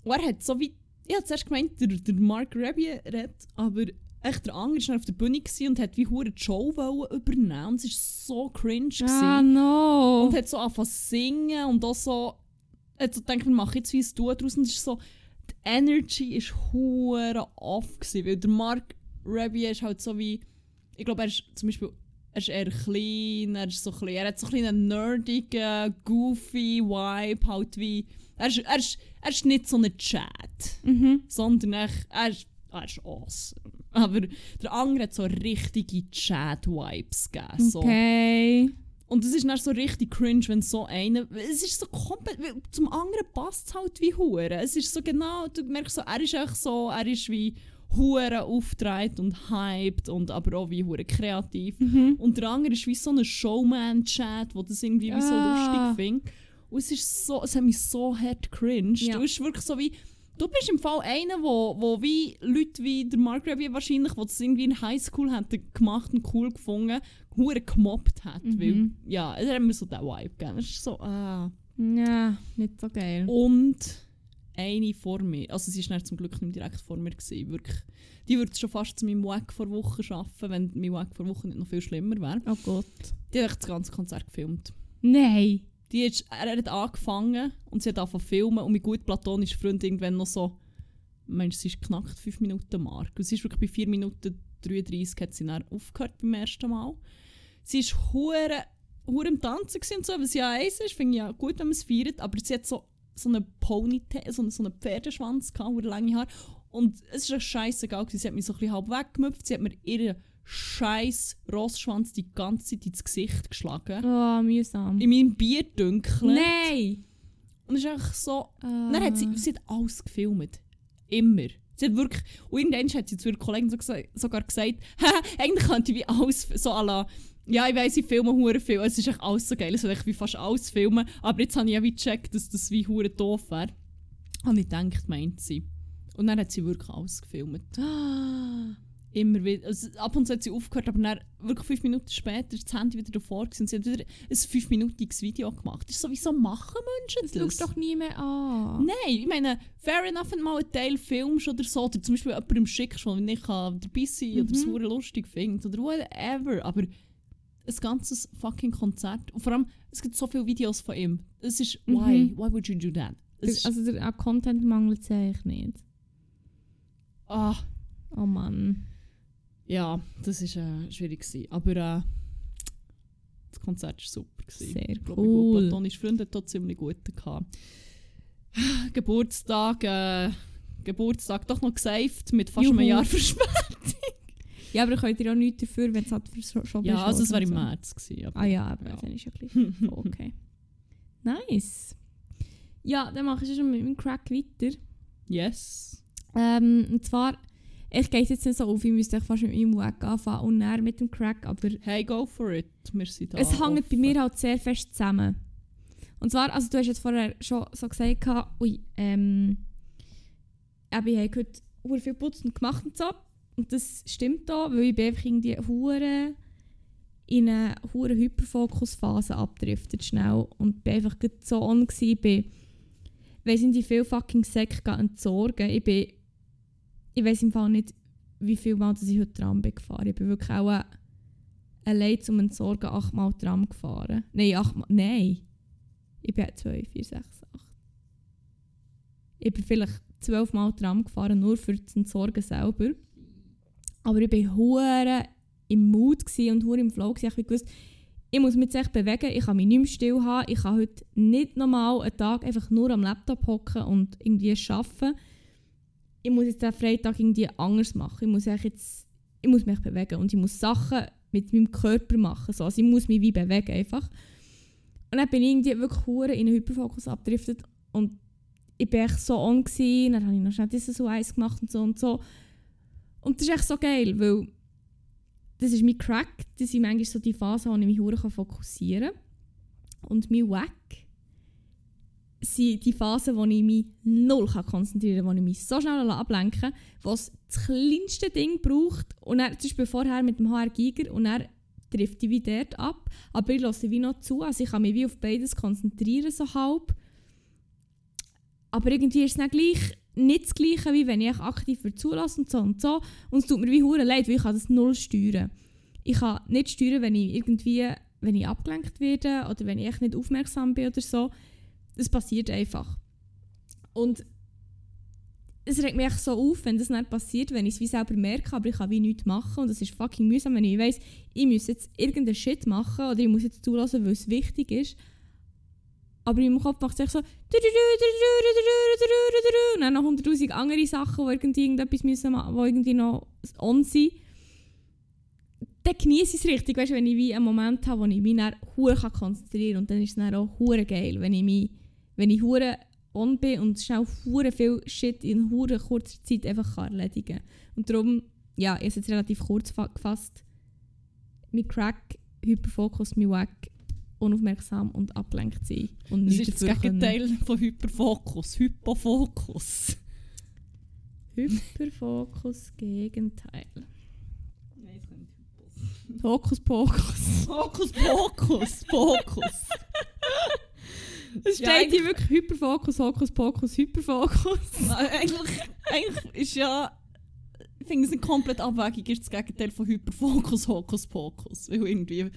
Und er hat so wie, ich habe zuerst gemeint, der, der Mark Rabier redet, aber echt der andere war auf der Bühne und hat wie hure die Show übernehmen. Und es war so cringe. ah, gewesen. no. Und hat so angefangen zu singen und auch so, hat so gedacht, wir machen jetzt wie ein Duo draus. Und es ist so, die Energy ist hure off gewesen, weil der Mark Rabier ist halt so wie, ich glaube, er ist zum Beispiel, er ist eher klein, er ist so klein, er hat so einen nerdigen, goofy Vibe, halt wie, er ist, er ist, er ist nicht so ein Chat, Mhm. sondern echt, er ist, er ist awesome. Aber der andere hat so richtige Chat-Vibes gegeben. So. Okay. Und es ist dann so richtig cringe, wenn so einer. Es ist so komplett. Zum anderen passt es halt wie Hure. Es ist so genau, du merkst so, er ist echt so, er ist wie Hure aufgetragen und hyped und aber auch wie Hure kreativ. Mhm. Und der andere ist wie so ein Showman-Chat, wo das irgendwie wie so Ah. lustig findet. Und es ist so, es hat mich so hart cringed. Ja. Du bist wirklich so wie. Du bist im Fall einer, wo, wo wie Leute wie der Mark Rabier wahrscheinlich, die das irgendwie in Highschool hätten gemacht und cool gefunden, hure gemobbt hat. Mhm. Weil, ja, es hat mir so den Vibe gegeben. Es ist so, ah. Ja, nicht so geil. Und eine vor mir, also sie war zum Glück nicht direkt vor mir, gewesen, wirklich. Die würde schon fast zu meinem Wack vor Woche schaffen, wenn mein Wack vor Woche nicht noch viel schlimmer wäre. Oh Gott. Die hat das ganze Konzert gefilmt. Nein. Die hat, er hat angefangen und sie hat angefangen zu filmen und mein gut platonischer Freund irgendwann noch so, Mensch, sie ist knackt 5 Minuten Mark. Und sie ist wirklich bei 4 Minuten 33 hat sie dann aufgehört beim ersten Mal. Sie ist hure hure im Tanzen und so, was ja eins ist, finde ich ja gut, wenn man es feiert, aber sie hat so, so einen Ponytail, so, so einen Pferdeschwanz gehabt, hure lange Haare und es ist ja scheißegal gewesen, sie hat mich so ein bisschen halb weggemüpft, sie hat mir ihren scheiß Rossschwanz die ganze Zeit ins Gesicht geschlagen. Oh, mühsam. In meinem Bierdünkel. Nein. Und es ist einfach so. Ah. Dann hat sie, sie hat alles gefilmt. Immer. Sie hat wirklich. Und irgendwann hat sie zu ihrer Kollegin so sogar gesagt, «Haha, eigentlich könnte ich wie alles so à la Ja, ich weiss, ich filme hure viel. Es ist echt alles so geil. Es echt wie fast alles filmen. Aber jetzt habe ich ja wie gecheckt, dass das wie hure doof wäre. Und ich gedacht, meint sie. Und dann hat sie wirklich alles gefilmt. Immer wieder. Also, ab und zu hat sie aufgehört, aber dann wirklich fünf Minuten später ist das Handy wieder davor gewesen und sie hat wieder ein fünfminütiges Video gemacht. Das ist sowieso machen Menschen Das das. schaust doch nie mehr an. Nein, ich meine, fair enough, wenn du mal einen Teil filmst oder so, oder zum Beispiel jemandem schickst, wo nicht dabei sein kann oder es Mhm. lustig findet oder whatever, aber ein ganzes fucking Konzert, und vor allem, es gibt so viele Videos von ihm, es ist, Mhm. why, why would you do that? Es Also der, an Content mangelt es eigentlich nicht. ah, Oh Mann. ja, das ist äh, schwierig gewesen, aber äh, das Konzert war super. Gewesen. Sehr Ich glaube, cool. Gut, platonische Freunde hat ziemlich gut gehabt. Geburtstag, äh, Geburtstag doch noch gesaved mit fast einem Juhu. Jahr Verspätung. Ja, aber könnt ihr auch nichts dafür, wenn es halt verschoben Ja, also es war im so. März. Gewesen, Ah ja, aber Ja. dann ist ja gleich okay. Nice. Ja, dann mache ich schon mit meinem Crack weiter. Yes. Ähm, und zwar, ich gehe jetzt nicht so auf, ich müsste echt fast mit meinem Weg anfangen und dann mit dem Crack, aber Hey, go for it. Wir sind da. es hängt bei offen. mir halt sehr fest zusammen. Und zwar, also du hast jetzt vorher schon so gesagt, ui, ähm, eben, ich habe heute hure viel geputzt und gemacht und so. Und das stimmt da, weil ich bin einfach irgendwie hure in eine hure Hyperfokusphase abdriftet schnell und bin einfach so on gsi, bin, weiss nicht, wie viel fucking Säcke entsorgen. Ich bin, ich weiss im Fall nicht, wie viel Mal dass ich heute Tram bin gefahren. Ich bin wirklich auch allein zum Entsorgen achtmal Tram gefahren. Nein, achtmal, nein. Ich bin zwei, vier, sechs, acht. Ich bin vielleicht zwölfmal Tram gefahren, nur für das Entsorgen selber. Aber ich war hure im Mut und hure im Flow. gsi. Ich gewusst, ich muss mich jetzt bewegen, ich kann mich nicht mehr still haben, ich kann heute nicht normal einen Tag einfach nur am Laptop hocken und irgendwie arbeiten. Ich muss jetzt den Freitag irgendwie anders machen. Ich muss, jetzt, ich muss mich bewegen und ich muss Sachen mit meinem Körper machen. So. Also ich muss mich wie bewegen einfach. Und dann bin ich irgendwie wirklich hure in einen Hyperfokus abgedriftet und ich bin echt so on gsi. Dann habe ich noch schnell dieses so eins gemacht und so und so. Und das ist echt so geil, weil das ist mein Crack. Das sind manchmal so die Phasen, wo ich mich fokussieren kann. Und mein Wack sind die Phasen, wo ich mich null konzentrieren kann, wo ich mich so schnell ablenken kann, wo es das kleinste Ding braucht. Und dann, zum Beispiel vorher mit dem HR Giger und dann trifft ich wie dort ab. Aber ich lasse wie noch zu, also ich kann mich wie auf beides konzentrieren, so halb. Aber irgendwie ist es dann gleich nicht das Gleiche, wie wenn ich aktiv zulasse und so und so. Und es tut mir wie hure leid, weil ich kann das null steuern. Ich kann nicht steuern, wenn ich irgendwie, wenn ich abgelenkt werde oder wenn ich nicht aufmerksam bin oder so. Das passiert einfach. Und es regt mich so auf, wenn das nicht passiert, wenn ich es wie selber merke, aber ich kann wie nichts machen. Und das ist fucking mühsam, wenn ich weiss, ich muss jetzt irgendeinen Shit machen oder ich muss jetzt zulassen, weil es wichtig ist. Aber in meinem Kopf macht es echt so und dann noch hunderttausend andere Sachen, die irgendwie irgendetwas müssen, wo irgendwie noch on sind. Dann genieße ich es richtig, weißt, wenn ich wie einen Moment habe, wo ich mich dann kann konzentrieren kann. Und dann ist es dann auch geil, wenn ich mich, wenn ich hure on bin und schnell hure viel Shit in hure kurzer Zeit einfach erledigen kann. Und darum, ja, ich habe es jetzt relativ kurz fa- gefasst. Mein Crack, Hyperfokus, mein Wack, unaufmerksam und abgelenkt sein. Und Das ist das dafür können. Gegenteil von Hyperfokus. Hypofokus. Hyperfokus, Gegenteil. Hokus Pokus. Fokus, Fokus, Fokus. Es Ja, steht hier wirklich Hyperfokus, Hokus Pokus, Hyperfokus. eigentlich, eigentlich ist ja. Ich finde es nicht komplett abwegig, ist das Gegenteil von Hyperfokus, Hokus Pokus. Weil irgendwie.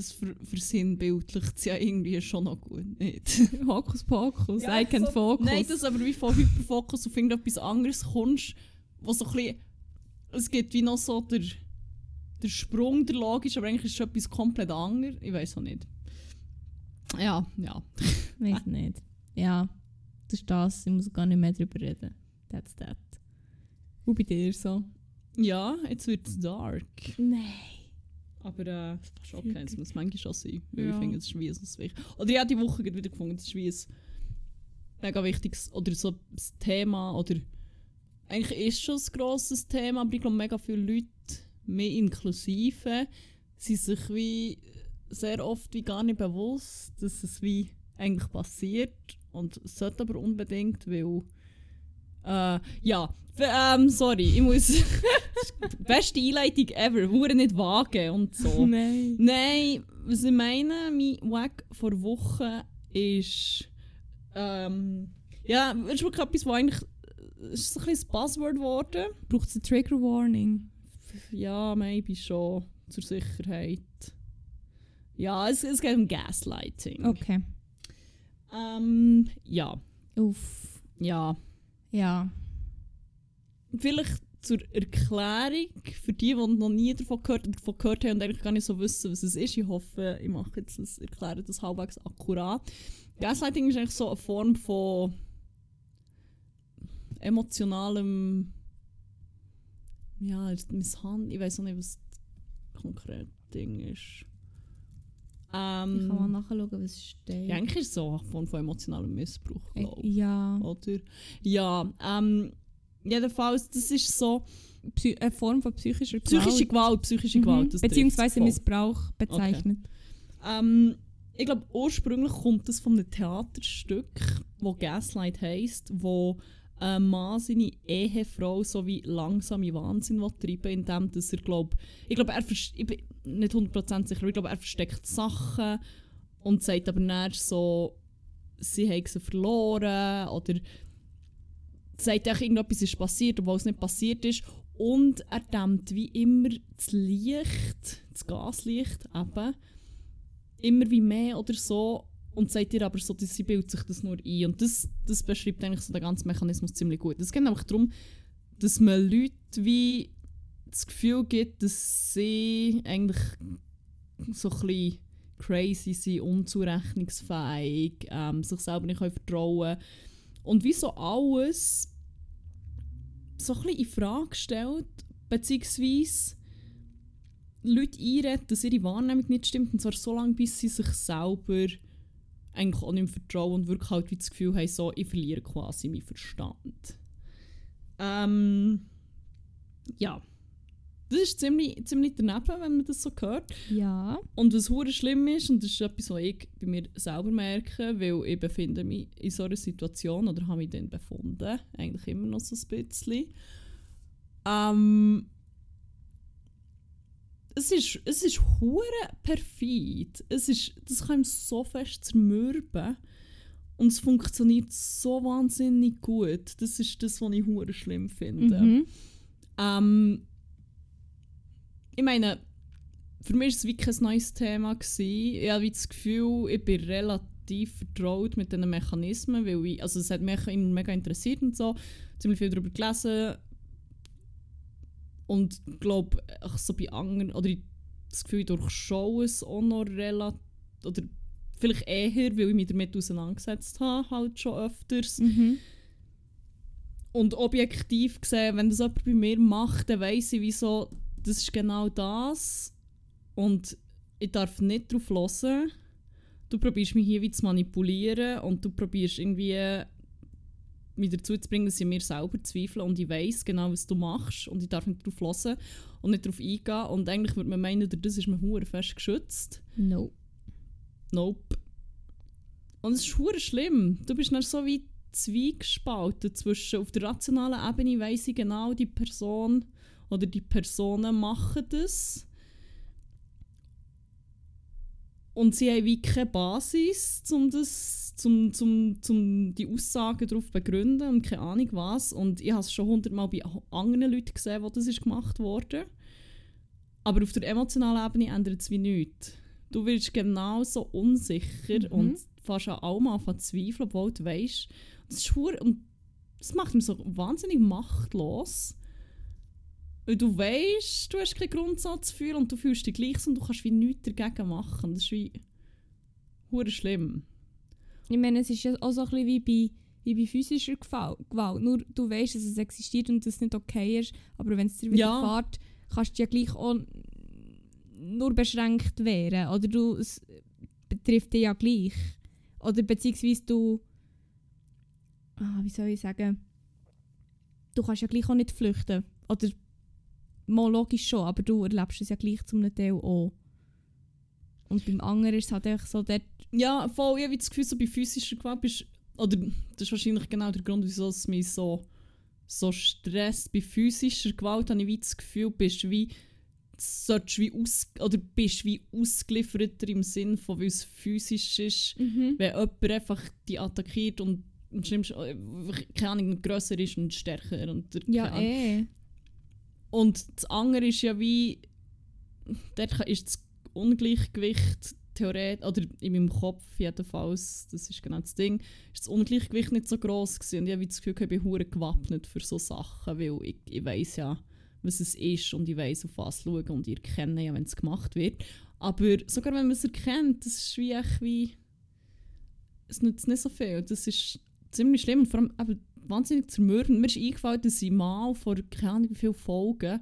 Das ver versinnbildlicht es ja irgendwie schon noch gut, nicht? Hokus Pokus, Ja, I can so- focus. Nein, das aber wie von Hyperfokus auf irgendetwas anderes kommst, wo so ein bisschen. Es gibt wie noch so der, der Sprung, der logisch, aber eigentlich ist es etwas komplett anderes. Ich weiß auch nicht. Ja, ja. Weiß nicht. Ja, das ist das. Ich muss gar nicht mehr drüber reden. That's that. Und bei dir so? Ja, jetzt wird es dark. Nein. Aber äh, okay, das muss manchmal schon sein. Weil Ja. ich finde, es ist wie ein. Oder ich habe die Woche wieder gefunden, es ist wie ein mega wichtiges oder so ein Thema. Oder eigentlich ist es schon ein grosses Thema, aber ich glaube, mega viele Leute, mehr inklusive, sind sich wie sehr oft wie gar nicht bewusst, dass es wie eigentlich passiert und es sollte aber unbedingt, weil äh, ja, ähm, sorry, ich muss beste Einleitung ever, hure nicht wagen und so. Nein. Nein, was ich meine, mein Wack vor Wochen ist. Ähm, ja, es ist wirklich etwas, was eigentlich. Ist so ein bisschen ein Buzzword geworden. Braucht es eine Trigger Warning? Ja, maybe schon. Zur Sicherheit. Ja, es, es geht um Gaslighting. Okay. Ähm, ja. Uff. Ja. Ja. Vielleicht zur Erklärung für die, die noch nie davon gehört, davon gehört haben und eigentlich gar nicht so wissen, was es ist. Ich hoffe, ich mache jetzt das, erkläre das halbwegs akkurat. Gaslighting ist eigentlich so eine Form von emotionalem ja, Misshandlung. Ich weiß auch nicht, was das konkrete Ding ist. Ähm, Ich kann mal nachschauen, was steht. ja, eigentlich ist es so eine Form von emotionalem Missbrauch, glaube ich. ja. Oder? Ja, ähm, jedenfalls, das ist so Psy eine Form von psychischer Gewalt. psychische Gewalt, psychische Mhm. Gewalt. das Beziehungsweise. Missbrauch bezeichnet. Ähm, ich glaube, ursprünglich kommt das von einem Theaterstück, wo Gaslight heisst, wo ein Mann seine Ehefrau so wie langsam in Wahnsinn will treiben indem dass er, glaub, ich glaube, er ich bin nicht 100% sicher, aber ich glaube, er versteckt Sachen und sagt aber nicht so, sie haben sie verloren oder sagt echt, irgendetwas ist passiert, obwohl es nicht passiert ist. Und er dämmt wie immer das Licht, das Gaslicht eben, immer wie mehr oder so und sagt ihr aber so, dass sie bildet sich das nur ein. Und das, das beschreibt eigentlich so den ganzen Mechanismus ziemlich gut. Es geht einfach darum, dass man Leute wie das Gefühl gibt, dass sie eigentlich so ein bisschen crazy sind, unzurechnungsfähig, ähm, sich selber nicht können vertrauen Und wie so alles so ein bisschen in Frage stellt, beziehungsweise Leute einreden, dass ihre Wahrnehmung nicht stimmt, und zwar so lange, bis sie sich selber eigentlich auch nicht mehr vertrauen und wirklich halt wie das Gefühl haben, so, ich verliere quasi meinen Verstand. Ähm, ja. Das ist ziemlich, ziemlich daneben, wenn man das so hört. Ja. Und was hure schlimm ist, und das ist etwas, was ich bei mir selber merke, weil ich befinde mich in so einer Situation oder habe mich dann befunden, eigentlich immer noch so ein bisschen. Ähm, es ist, es ist hure perfid. Es ist, das kann ihm so fest zermürben. Und es funktioniert so wahnsinnig gut. Das ist das, was ich hure schlimm finde. Mhm. Ähm, ich meine, für mich war es wirklich kein neues Thema. Gewesen. Ich habe das Gefühl, ich bin relativ vertraut mit diesen Mechanismen, weil ich, also es hat mich immer mega interessiert und so, ziemlich viel darüber gelesen und ich glaube, so bei anderen, oder ich das Gefühl, ich durchschaue es auch noch relativ, oder vielleicht eher, weil ich mich damit auseinandergesetzt habe, halt schon öfters. Mhm. Und objektiv gesehen, wenn das jemand bei mir macht, dann weiss ich, wieso, das ist genau das. Und ich darf nicht darauf hören. Du probierst mich hier wie zu manipulieren und du probierst irgendwie mich dazu zu bringen, dass ich mir selber zweifle und ich weiss genau, was du machst und ich darf nicht darauf hören und nicht darauf eingehen. Und eigentlich würde man meinen, durch das ist man hure fest geschützt. No. Nope. Und es ist hure schlimm. Du bist dann so wie zweigespalten zwischen, auf der rationalen Ebene weiss ich genau, die Person oder die Personen machen das. Und sie haben wie keine Basis, um, das, zum, zum, zum die Aussagen darauf zu begründen und keine Ahnung was. Und ich habe es schon hundertmal bei anderen Leuten gesehen, wo das ist gemacht wurde. Aber auf der emotionalen Ebene ändert es wie nichts. Du wirst genauso unsicher Mhm. und fast an allem anfangen zu zweifeln, obwohl du weißt, das ist und das macht mich so wahnsinnig machtlos. Weil du weißt, du hast keinen Grundsatz für und du fühlst dich gleich und du kannst wie nichts dagegen machen. Das ist wie hure schlimm. Ich meine, es ist ja auch so ein bisschen wie bei, wie bei physischer Gewalt. Nur du weißt, dass es existiert und dass es nicht okay ist, aber wenn es dir Ja. widerfährt, kannst du ja gleich auch nur beschränkt werden. Oder du, es betrifft dich ja gleich. Oder beziehungsweise du. Ah, wie soll ich sagen? Du kannst ja gleich auch nicht flüchten. Oder mal logisch schon, aber du erlebst es ja gleich zum Teil auch. Und beim anderen ist es halt einfach so, dort, Ja, voll, ich habe das Gefühl, so bei physischer Gewalt bist oder das ist wahrscheinlich genau der Grund, wieso es mich so, so stresst. Bei physischer Gewalt habe ich wie das Gefühl, bist wie solltest wie aus, oder bist wie ausgelieferter im Sinn von, weil es physisch ist, mhm. wenn jemand einfach die attackiert und und schlimmst, äh, keine Ahnung, grösser ist und stärker. Und, der- ja eh. Und das andere ist ja wie, dort ist das Ungleichgewicht theoretisch, oder in meinem Kopf jedenfalls, das ist genau das Ding, ist das Ungleichgewicht nicht so gross gewesen. Und ich habe das Gefühl, ich bin hure gewappnet für so Sachen, weil ich, ich weiß ja, was es ist und ich weiß auf was schauen und ich erkenne ja, wenn es gemacht wird. Aber sogar wenn man es erkennt, das ist wie wie, es nützt nicht so viel. Das ist ziemlich schlimm und vor allem eben wahnsinnig zermürbend. Mir ist eingefallen, dass ich mal vor keine Ahnung wie vielen Folgen,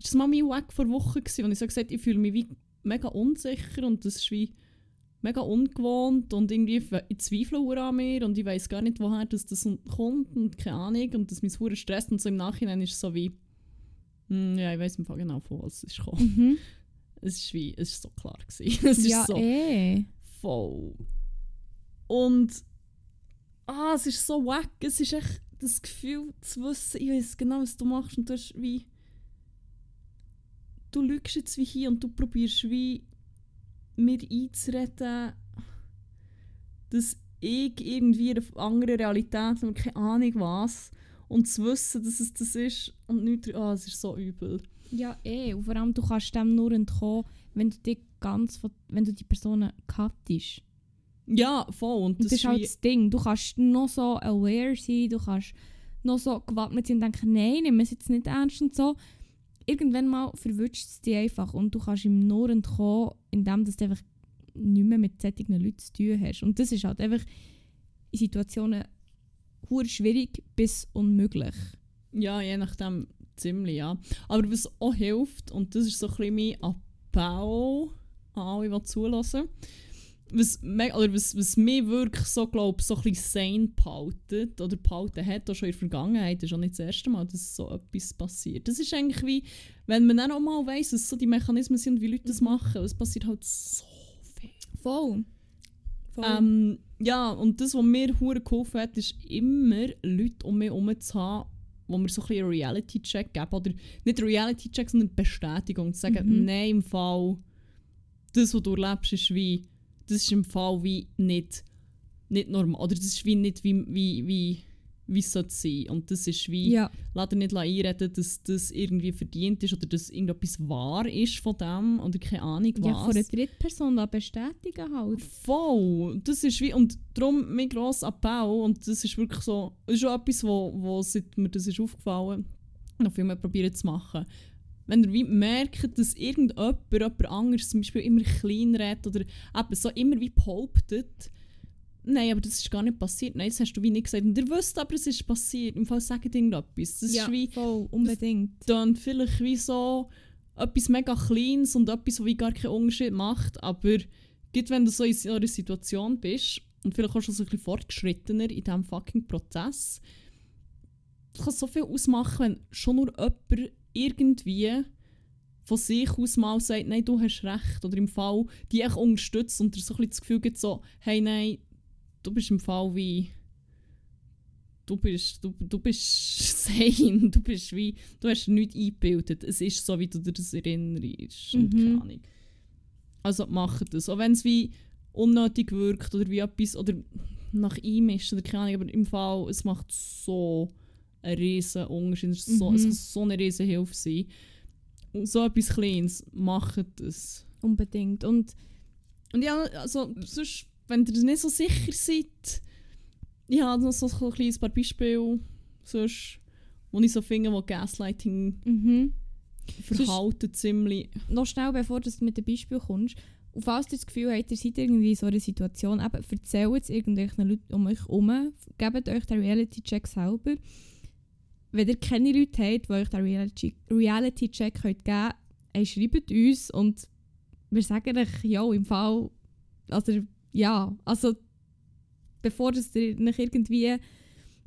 das mal mein Weg vor Wochen gewesen, und ich so gesagt ich fühle mich wie mega unsicher und das ist wie mega ungewohnt und irgendwie ich zweifle an mir und ich weiß gar nicht, woher das, das kommt und keine Ahnung und das mich hure stresst und so im Nachhinein ist es so wie hm, ja, ich weiß im Fall genau, von was es ist gekommen. Mhm. Es ist wie, es ist so klar gewesen. Es ist ja, so eh. voll. Und ah, es ist so wack. Es ist echt das Gefühl zu wissen, ich weiß genau, was du machst und du hast wie du lügst jetzt wie hier und du probierst wie mir einzureden, dass ich irgendwie eine andere Realität habe keine Ahnung was und zu wissen, dass es das ist und nicht, ah, es ist so übel. Ja, eh. Und vor allem, du kannst dem nur entkommen, wenn du dich ganz wenn du die Personen cuttest. Ja, voll. Und das, das, ist halt das Ding. Du kannst noch so aware sein, du kannst noch so gewappnet sein und denken, nein, nimm es jetzt nicht ernst und so. Irgendwann mal verwünscht es dich einfach und du kannst ihm nur entkommen, indem du einfach nicht mehr mit solchen Leuten zu tun hast. Und das ist halt einfach in Situationen schwierig bis unmöglich. Ja, je nachdem ziemlich, ja. Aber was auch hilft, und das ist so ein bisschen mein Appell an alle, die zulassen, was, oder was, was mich wirklich so, glaub, so ein bisschen sane behaltet, oder behalten hat, auch schon in der Vergangenheit, ist auch nicht das erste Mal, dass so etwas passiert. Das ist eigentlich wie, wenn man dann auch mal weiss, was so die Mechanismen sind wie Leute das machen, es passiert halt so viel. Voll. Voll. Ähm, ja, und das, was mir hure geholfen hat, ist immer Leute um mich herum zu haben, wo mir so ein bisschen Reality-Check geben. Oder nicht einen Reality-Check, sondern Bestätigung. Zu sagen, Mhm. nein, im Fall, das, was du erlebst, ist wie, das ist im Fall wie nicht, nicht normal. Oder das ist wie nicht, wie, wie, wie, wie es sollte sein. Und das ist wie, ja. lass dir nicht einreden, dass das irgendwie verdient ist oder dass irgendetwas wahr ist von dem oder keine Ahnung was. ja, von einer Drittperson bestätigen halt. Voll. Das ist wie, und darum mein grosser Appell, und das ist wirklich so, ist auch etwas, wo, wo seit mir das ist aufgefallen, noch viel mehr probieren zu machen. Wenn ihr wie merkt, dass irgendjemand, jemand anderes zum Beispiel immer klein redet oder eben so immer wie behauptet, nein, aber das ist gar nicht passiert, nein, das hast du wie nicht gesagt. Und ihr wisst aber, es ist passiert, im Fall sagt irgendetwas. Das ja, ist wie, voll, unbedingt. dann vielleicht wie so etwas mega Kleines und etwas, was wie gar keinen Unterschied macht. Aber gerade wenn du so in so einer Situation bist und vielleicht auch schon so ein bisschen fortgeschrittener in diesem fucking Prozess, kann so viel ausmachen, wenn schon nur jemand irgendwie von sich aus mal sagt, nein, du hast recht. Oder im Fall die echt unterstützt und dir so ein bisschen das Gefühl gibt, so, hey, nein, du bist im Fall wie du bist, du, du bist sane, du bist wie, du hast nichts eingebildet. Es ist so, wie du dir das erinnerst. Und Mhm. keine Ahnung. Also macht das. Auch wenn es wie unnötig wirkt oder wie etwas, oder nach einmischen oder keine Ahnung, aber im Fall, es macht so einen riesen Unterschied. Es, ist so, es Mhm. kann so eine riesen Hilfe sein. Und so etwas Kleines, macht das. Unbedingt. Und Und ja, also sonst, wenn ihr nicht so sicher seid, ich habe noch so ein kleines paar Beispiele, sonst, wo ich so finde, wo Gaslighting mhm. verhalten ziemlich... noch schnell, bevor du mit dem Beispiel kommst, und falls ihr das Gefühl habt, ihr seid irgendwie in so einer Situation, eben, erzählt es irgendwelchen Leuten um euch herum, gebt euch den Reality-Check selber. Wenn ihr keine Leute habt, die euch den Reality- Reality-Check könnt geben könnt, hey, schreibt uns und wir sagen euch, ja, im Fall, also, ja, also, bevor ihr euch irgendwie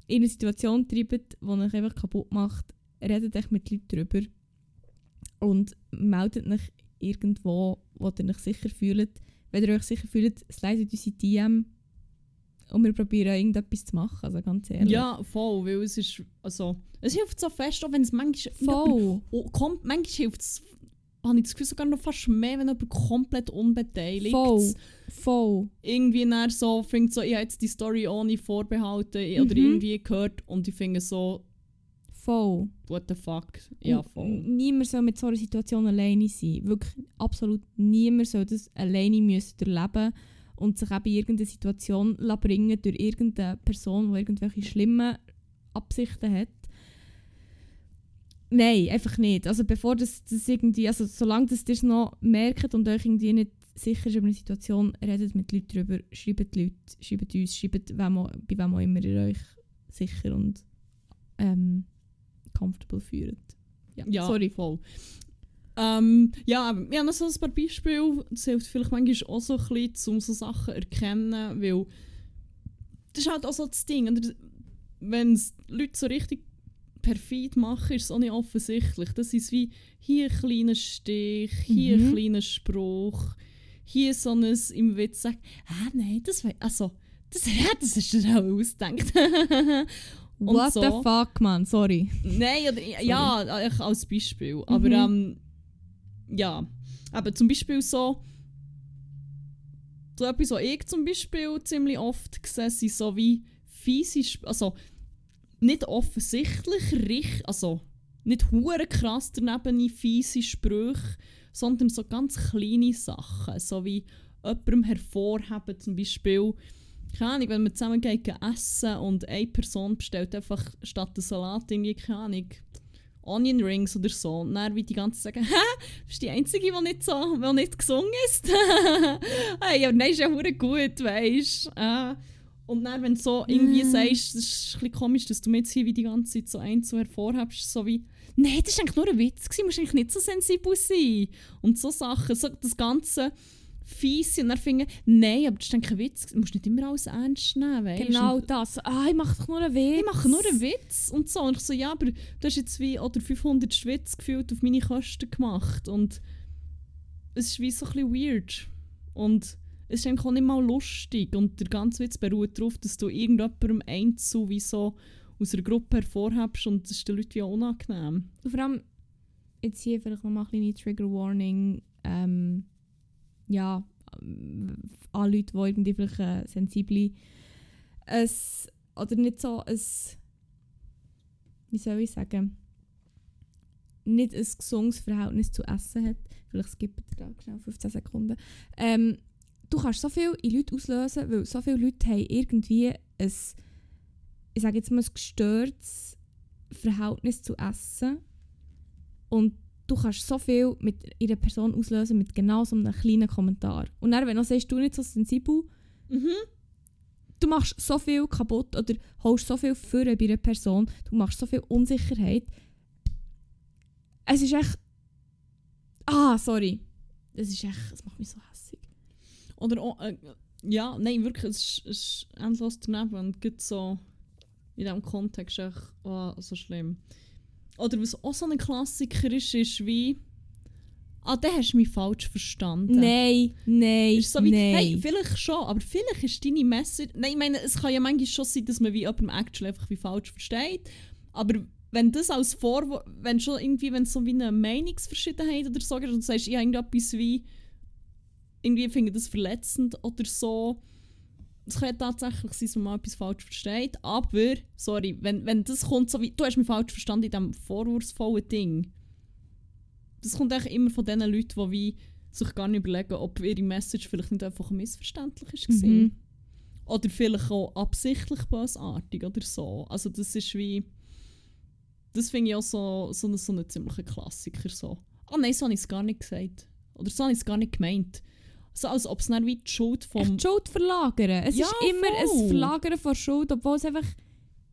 in eine Situation treibt, die euch einfach kaputt macht, redet euch mit Leuten drüber und meldet euch irgendwo, wo ihr euch sicher fühlt. Wenn ihr euch sicher fühlt, slidet unsere DM und wir probieren irgendetwas zu machen, also ganz ehrlich. Ja, voll, weil es ist, also, es hilft so fest, auch wenn es manchmal... voll. Oh, kommt, manchmal hilft es, habe ich das Gefühl, sogar noch fast mehr, wenn jemand komplett unbeteiligt Voll. Voll. irgendwie dann so findet so, ich habe jetzt die Story ohne Vorbehalte Mhm. oder irgendwie gehört und ich finde so, Voll. what the fuck, ja voll. Niemand soll mit so einer Situation alleine sein. Wirklich absolut niemand soll das alleine müssen durchleben und sich eben in irgendeine Situation bringen durch irgendeine Person, die irgendwelche schlimmen Absichten hat. Nein, einfach nicht. Also bevor das, das irgendwie, also solange das ihr es noch merkt und euch irgendwie nicht sicher ist über eine Situation, redet mit Leuten darüber, schreibt Leute, schreibt uns, schreibt wem auch, bei wem auch immer ihr euch sicher und ähm, comfortable fühlt. Ja, Ja, sorry. voll. Ähm, ja, haben noch so ein paar Beispiele. Das hilft vielleicht manchmal auch so ein bisschen, um so Sachen zu erkennen, weil das ist halt auch so das Ding. Wenn es Leute so richtig perfid machen, ist es auch nicht offensichtlich. Das ist wie hier ein kleiner Stich, hier ein Mhm. kleiner Spruch, hier so ein im Witz sagen, ah nein, das wei- also das, ja, das ist dir auch ausgedacht. What so. the fuck, man, sorry. Nein, ja, eigentlich als Beispiel. Aber Mhm. ähm, ja, aber zum Beispiel so, so etwas, was ich zum Beispiel ziemlich oft sehe, sind so wie Sp- also nicht offensichtlich, richtig, also nicht hure krass daneben fiese Sprüche, sondern so ganz kleine Sachen, so wie jemandem hervorheben, zum Beispiel, keine Ahnung, wenn man zusammen gehen essen und eine Person bestellt einfach statt der Salat irgendwie, keine Ahnung, Onion Rings oder so. Und dann wie die ganze Zeit sagen, hä, bist du die Einzige, die nicht, so, die nicht gesungen ist? hey, aber nein, ist ja hure gut, weißt du. Äh, und dann, wenn du so irgendwie Mm. sagst, das ist ein bisschen komisch, dass du mir jetzt hier wie die ganze Zeit so eins so hervorhebst, so wie, nein, das war eigentlich nur ein Witz, gewesen, du musst eigentlich nicht so sensibel sein. Und so Sachen, so das ganze Fiese und dann finden, nein, aber das ist eigentlich ein Witz, du musst nicht immer alles ernst nehmen, weißt. Genau Und- das. Ah, ich mache doch nur einen Witz. ich mache nur einen Witz und so. Und ich so, ja, aber du hast jetzt wie oder 500 Witz gefühlt auf meine Kosten gemacht. Und es ist wie so ein bisschen weird. Und es ist eigentlich auch nicht mal lustig. Und der ganze Witz beruht darauf, dass du irgendjemandem einzeln wie so aus einer Gruppe hervorhebst und das ist den Leuten wie auch unangenehm. Und vor allem, jetzt hier vielleicht nochmal eine kleine Trigger Warning. Ähm, ja, ähm, an Leute, die irgendwie vielleicht äh, sensible es oder nicht so ein wie soll ich sagen nicht ein gesundes Verhältnis zu Essen hat. Vielleicht skippen ihr da schnell 15 Sekunden. Ähm, du kannst so viel in Leute auslösen, weil so viele Leute haben irgendwie ein, ich sage jetzt mal, ein gestörtes Verhältnis zu Essen. Und du kannst so viel mit ihrer Person auslösen mit genau so einem kleinen Kommentar. Und dann, wenn du sagst, du nicht so sensibel, Mhm. du machst so viel kaputt oder holst so viel für bei einer Person, du machst so viel Unsicherheit. Es ist echt. Ah, sorry. Es ist echt. Es macht mich so hässlich. Oder auch, äh, ja, nein, wirklich, es ist, es ist endlos daneben und gibt so in diesem Kontext echt oh, so schlimm. Oder was auch so ein Klassiker ist, ist wie «Ah, den hast du mich falsch verstanden». Nein, nein, Ist so wie, nein. hey, vielleicht schon, aber vielleicht ist deine Message... Nein, ich meine, es kann ja manchmal schon sein, dass man wie jemandem actually einfach wie falsch versteht, aber wenn das als Vorwurf, wenn schon irgendwie, wenn so wie eine Meinungsverschiedenheit oder so gibt und du sagst, ich habe irgendetwas wie, irgendwie finde das verletzend oder so, es kann ja tatsächlich sein, dass man mal etwas falsch versteht, aber, sorry, wenn, wenn das kommt so wie, du hast mich falsch verstanden in diesem vorwurfsvollen Ding, das kommt eigentlich immer von den Leuten, die wie sich gar nicht überlegen, ob ihre Message vielleicht nicht einfach missverständlich ist. gewesen. Mhm. Oder vielleicht auch absichtlich bösartig oder so. Also das ist wie... Das finde ich auch so, so, ein, so ein ziemlicher Klassiker. So. Ah nein, so habe ich es gar nicht gesagt. Oder so habe ich es gar nicht gemeint. So als ob es dann wie die Schuld vom... Die Schuld verlagern. Es Ja, ist immer voll. ein Verlagern von Schuld, obwohl es einfach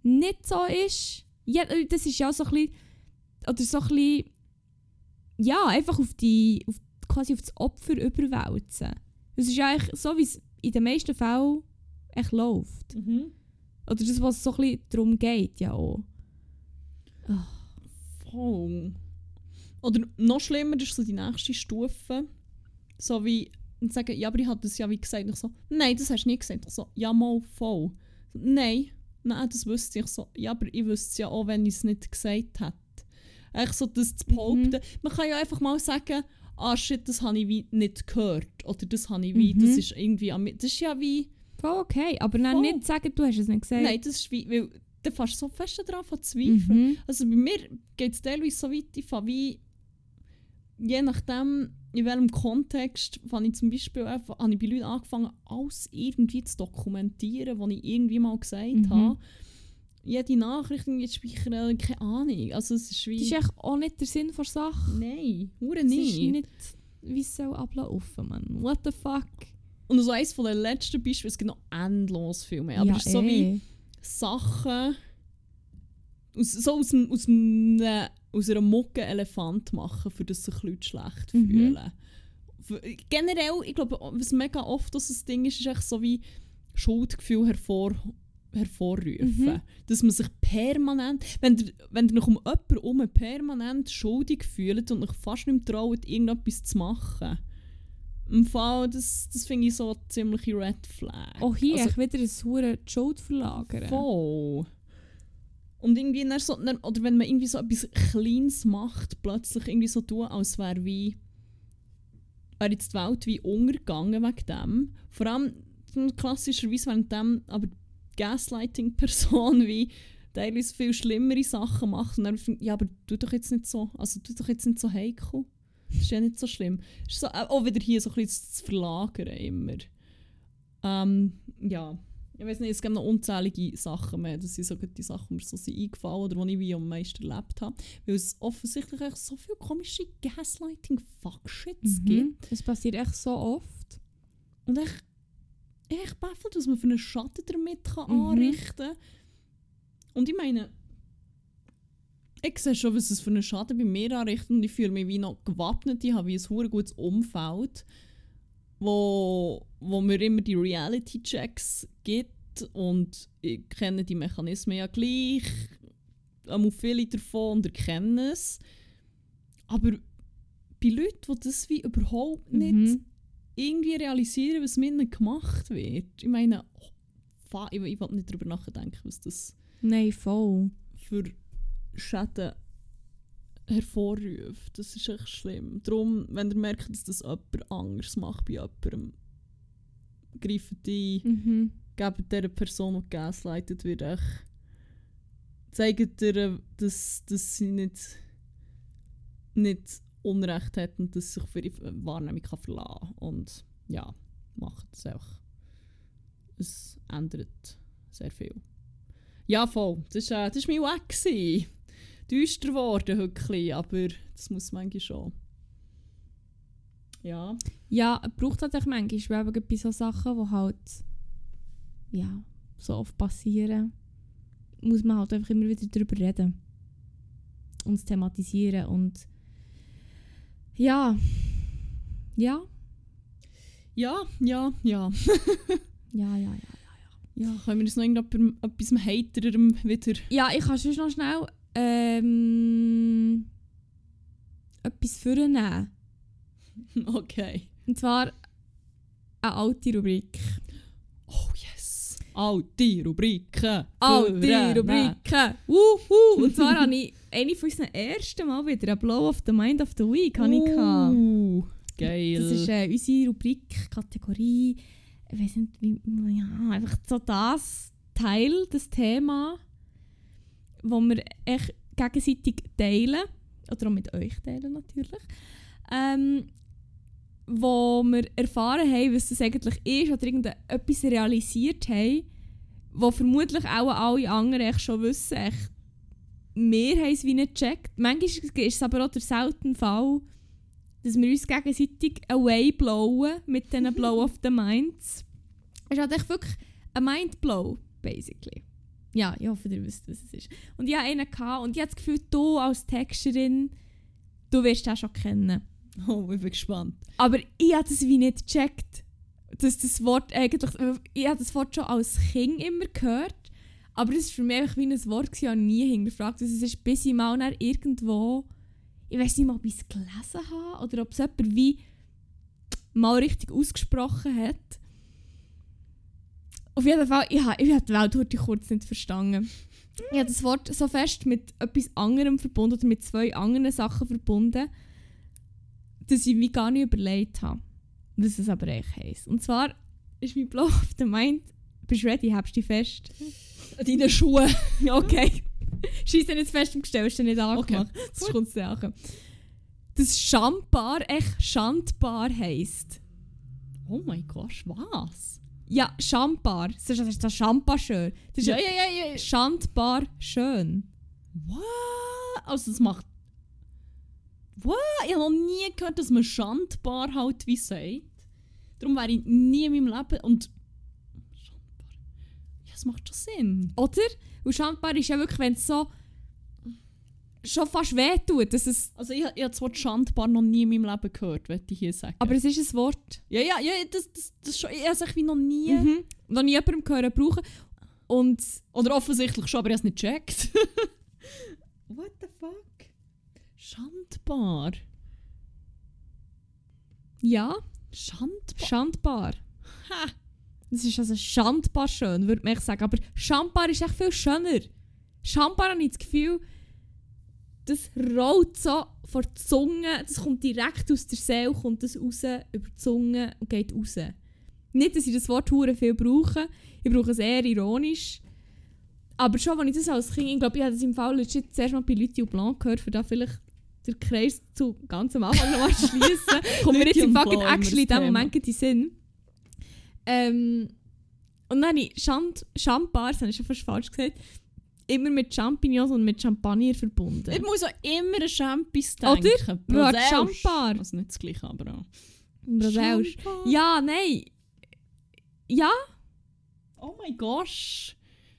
nicht so ist. Ja, äh, das ist ja so ein bisschen, oder so ein bisschen, ja, einfach auf die, auf, quasi auf das Opfer überwälzen. Es ist ja eigentlich so, wie es in den meisten Fällen echt läuft. Mhm. Oder das, was so ein bisschen darum geht, ja auch. Voll. Oder noch schlimmer, das ist so die nächste Stufe. So wie und sagen, ja, aber ich habe das ja wie gesagt. Und ich so, nein, das hast du nicht gesagt. Ich so, ja, mal voll. So, nein, nein, das wüsste ich so. Ja, aber ich wüsste es ja auch, wenn ich es nicht gesagt hätte. Echt so das zu behaupten. Mhm. Man kann ja einfach mal sagen, ah shit, das habe ich wie nicht gehört. Oder das habe ich wie, Mhm. das ist irgendwie an mir. Das ist ja wie, Voll okay, aber dann Voll. nicht sagen, du hast es nicht gesagt. nein, das ist wie, weil du fährst so fest daran von zweifeln. Mhm. Also bei mir geht es teilweise so weit, ich fange wie, je nachdem, in welchem Kontext, fange ich zum Beispiel einfach, habe ich bei Leuten angefangen, alles irgendwie zu dokumentieren, was ich irgendwie mal gesagt Mhm. habe. Jede Nachricht zu speichern, keine Ahnung. Also es ist wie... Das ist echt auch nicht der Sinn der Sache. Nein, hure nicht. ist nicht, wie es soll ablaufen, man. What the fuck? Und so eines von den letzten Beispielen, es gibt noch endlos viel mehr, aber ja, es ist so wie... eh. Sachen aus, so aus, aus, einem, aus einer Mucke Elefant machen, für das sich Leute schlecht Mhm. fühlen. Generell, ich glaube, was mega oft das Ding ist, ist echt so wie Schuldgefühl hervor, hervorrufen. Mhm. Dass man sich permanent, wenn ihr, wenn ihr euch um jemanden herum permanent schuldig fühlt und euch fast nicht mehr traut, irgendetwas zu machen. Im Fall, das, das finde ich so eine ziemliche Red Flag. Auch hier Also- echt wieder ein hure Schuld verlagern. Voll. Und irgendwie dann so, dann, oder wenn man irgendwie so etwas Kleines macht, plötzlich irgendwie so tun, als wäre wie wäre jetzt die Welt wie untergegangen wegen dem. Vor allem klassischerweise während dem aber Gaslighting-Person wie teilweise viel schlimmere Sachen macht und dann findet, ja, aber tu doch jetzt nicht so, also tu doch jetzt nicht so heikel. Das ist ja nicht so schlimm. Ist so, auch wieder hier so ein bisschen zu verlagern immer. Ähm, ja. Ich weiß nicht, es gibt noch unzählige Sachen mehr. Das sind so die Sachen, die mir so sind eingefallen oder die ich wie am meisten erlebt habe. Weil es offensichtlich echt so viele komische Gaslighting-Fuck-Shits gibt. Mhm. Das passiert echt so oft. Und ich echt baffelt, was man für einen Schaden damit kann Mhm. anrichten kann. Und ich meine, ich sehe schon, was es für einen Schaden bei mir anrichtet und ich fühle mich wie noch gewappnet. Ich habe wie ein gutes Umfeld, wo, wo mir immer die Reality-Checks gibt und ich kenne die Mechanismen ja gleich, einmal viele davon und erkenne es. Aber bei Leuten, die das wie überhaupt nicht Mhm. irgendwie realisieren, was mit ihnen gemacht wird. Ich meine, ich, ich will nicht darüber nachdenken, was das Nein, voll. für Schäden hervorruft. Das ist echt schlimm. Darum, wenn ihr merkt, dass das jemand anders macht bei jemandem, greift ein, Mhm. Gebt dieser Person, die gaslightet wird, echt, zeigt ihr, dass, dass sie nicht, nicht Unrecht hat und dass sie sich für ihre Wahrnehmung kann verlassen. Und ja, macht es einfach. Es ändert sehr viel. Ja, voll. Das war äh, mein Weg. Düster geworden heute, aber das muss manchmal schon. Ja. Ja, braucht halt echt manchmal, weil bei so Sachen, die halt ja, so oft passieren, muss man halt einfach immer wieder darüber reden. Und thematisieren und ja, ja, Ja, ja, ja. ja, ja, ja. Ja, können wir uns noch irgendetwas etwas Haterem wieder... Ja, ich kann sonst noch schnell ähm, etwas vornehmen. Okay. Und zwar eine alte Rubrik. Yes. Alte Rubriken. Alte Vornehmen. Rubriken! Wuhu! Und zwar habe ich eine von unseren ersten Mal wieder ein Blow of the Mind of the Week. habe ich. Uh, geil. Das ist äh, unsere Rubrik, Kategorie. Ich weiß nicht, wie. Ja, einfach so das Teil, das Thema, wo wir echt gegenseitig teilen. Oder auch mit euch teilen natürlich. Ähm, wo wir erfahren haben, was das eigentlich ist oder irgendetwas realisiert haben, wo vermutlich auch alle anderen echt schon wissen. Echt, wir haben es wie nicht gecheckt. Manchmal ist es aber auch der seltene Fall, dass wir uns gegenseitig away blowen mit diesen Blow of the Minds. Es ist halt echt wirklich ein Mindblow, basically. Ja, ich hoffe, ihr wisst, was es ist. Und ich hatte einen gehabt und ich habe das Gefühl, du als Texterin, du wirst den schon kennen. Oh, ich bin gespannt. Aber ich habe das wie nicht gecheckt. Dass das Wort eigentlich, ich habe das Wort schon als Kind immer gehört, aber es war für mich wie ein Wort, gewesen, ich habe nie hinterfragt. Also es ist bis ich mal irgendwo ich weiß nicht mal, ob ich es gelesen habe oder ob es jemand wie mal richtig ausgesprochen hat. Auf jeden Fall, ich habe, ich habe die Welt heute kurz nicht verstanden. Ich habe das Wort so fest mit etwas anderem verbunden oder mit zwei anderen Sachen verbunden, dass ich mir gar nicht überlegt habe, was es aber eigentlich heisst. Und zwar ist mein Blow auf der Mind, bist du ready, habst du dich fest? Deine Schuhe. Ja, okay. Scheiße nicht fest im Gestell, ist dir nicht angemacht. Okay. Das kommt Sachen. Das Schandbar echt Schandbar heisst. Oh mein Gott, was? Ja, Schandbar. Das ist das, ist das Schandbar schön. Das ist Ja, ja, ja, ja. Schandbar schön. What? Also das macht... What? Ich habe noch nie gehört, dass man schandbar halt wie sagt. Darum wäre ich nie in meinem Leben... Und... Schandbar... Ja, das macht schon Sinn. Oder? Und Schandbar ist ja wirklich, wenn es so schon fast weh tut. Dass es, Also ich, ich habe das Wort schandbar noch nie in meinem Leben gehört, würde ich hier sagen. aber es ist ein Wort. Ja, ja, ja, das, das, das schon... Ich habe es wie noch nie... Mhm. Noch nie jemandem gehört brauchen. Und Oder offensichtlich schon, aber ich habe es nicht gecheckt. Schandbar. ja, Schandbar? Schandbar. Ha! Das ist also schandbar schön, würde man echt sagen. Aber schandbar ist echt viel schöner. Schandbar habe ich das Gefühl, das rollt so vor die Zunge, das kommt direkt aus der Seele, kommt das raus, über die Zunge und geht raus. Nicht, dass ich das Wort hure viel brauche. Ich brauche es eher ironisch. Aber schon, als ich das als Kind, ich glaube, ich habe das im Fall legit zuerst mal bei und Blanc gehört, für da vielleicht den Kreis zu ganz am Anfang nochmal schließen. Kommt mir jetzt im fucking actually in dem Moment in den Sinn. Ähm, und dann habe ich Champars, das habe ich schon fast falsch gesagt, immer mit Champignons und mit Champagner verbunden. Ich muss auch immer an Champis Oder? denken. Ja, Brosausch. Champar. Also nicht das gleiche, aber auch. Ja, nein. Ja? Oh mein Gott.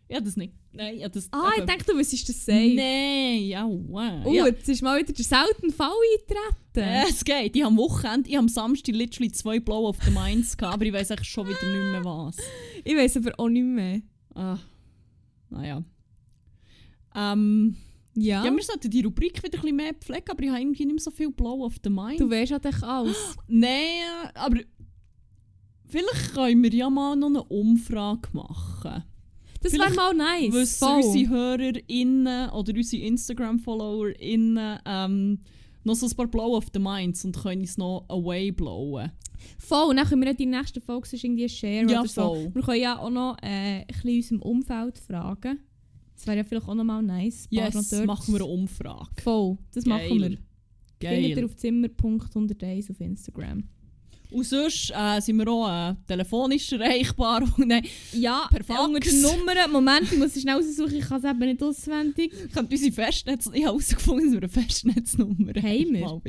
Ja, das nicht. Nein, ja, das... Ah, ich dachte, du wüsstest das safe. Nein, ja, wow. Oh, ja. jetzt ist mal wieder der seltene Fall eingetreten. Äh, es geht. Ich habe am Wochenende, ich habe am Samstag literally zwei Blow auf the Minds gehabt, aber ich weiß eigentlich schon wieder nicht mehr was. Ich weiß aber auch nicht mehr. Ah, naja. Ähm, Ja? ja. wir sollten die Rubrik wieder ein bisschen mehr pflegen, aber ich habe irgendwie nicht mehr so viel Blow of the Mind. du weißt halt echt alles. Nein, aber vielleicht können wir ja mal noch eine Umfrage machen. Das wäre mal nice. Wissen voll. unsere HörerInnen oder unsere Instagram-FollowerInnen ähm, noch so ein paar Blow of the Minds und können uns noch away blowen. Voll, und dann können wir die nächste Folge sonst irgendwie share Ja, oder so. voll. Wir können ja auch noch äh, ein bisschen in unserem Umfeld fragen. Das wäre ja vielleicht auch noch mal nice. Yes, machen wir eine Umfrage. Voll, das Geil. machen wir. Findet ihr Geil. auf Zimmer.101 auf Instagram. Und sonst äh, sind wir auch äh, telefonisch erreichbar. Und Nein, Ja, Per Fax. Nummern. Moment, ich muss es schnell raussuchen, ich kann es eben nicht auswendig. könnt unsere Festnetz... Ich habe herausgefunden, dass wir eine Festnetznummer Haben wir?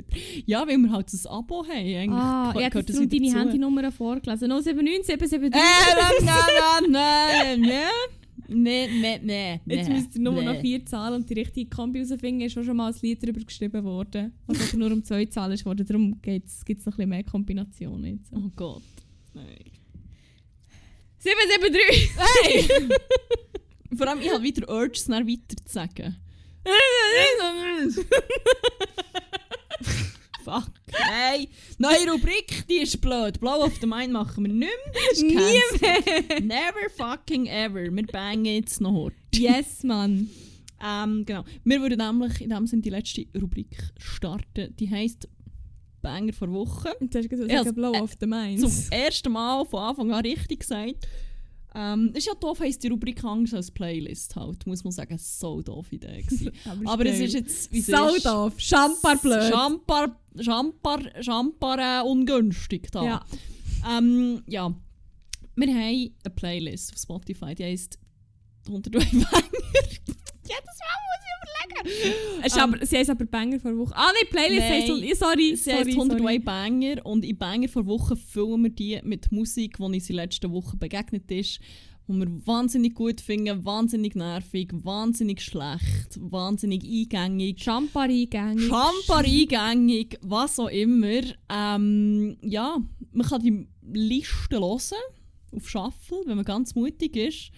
Ja, weil wir halt ein Abo haben. Eigentlich Ah, ich habe deine. Handynummer vorgelesen. 079 773. Äh, nein, nein, nein, nein. Nein, nein, nein. Jetzt nein, müsst ihr nur nein. noch vier Zahlen und die richtige Kombi herausfinden. ist auch schon mal ein Lied darüber geschrieben worden. Also nur um zwei Zahlen ist worden. Darum gibt es noch ein bisschen mehr Kombinationen jetzt. Oh Gott. Nein. 773! Hey! Vor allem, ich habe wieder Urges, dann weiter zu sagen. Fuck. Hey! Neue Rubrik, die ist blöd. Blow of the Mind machen wir nicht mehr. Nie cancelled. Never fucking ever. Wir bangen jetzt noch hart. yes, Mann. Ähm, genau. Wir würden nämlich in dem Sinne die letzte Rubrik starten. Die heisst Banger vor Woche. Und du hast gesagt, Blow äh, of the Zum Minds. ersten Mal von Anfang an richtig gesagt. Ähm, ist ja doof, heisst die Rubrik anders als Playlist halt. Muss man sagen, so doof Idee gewesen. Aber es ist jetzt, wie so ist. doof. Champar blöd. Champar, Champar, Champar äh, ungünstig da. Ja. Ähm, ja. Wir haben eine Playlist auf Spotify, die heisst 101 Banger. Jedes Mal muss ich überlegen. Es ist Ähm, aber, sie heisst aber Banger vor Woche. Ah, nein, Playlist Nein. heisst... Sorry, Sie sorry, 101 sorry. Banger und in Banger vor Woche füllen wir die mit Musik, die uns in letzten Wochen begegnet ist, die wir wahnsinnig gut finden, wahnsinnig nervig, wahnsinnig schlecht, wahnsinnig eingängig, Champar-Eingänge. Schamper eingängig, was auch immer. Ähm, ja, man kann die Liste hören auf Shuffle, wenn man ganz mutig ist.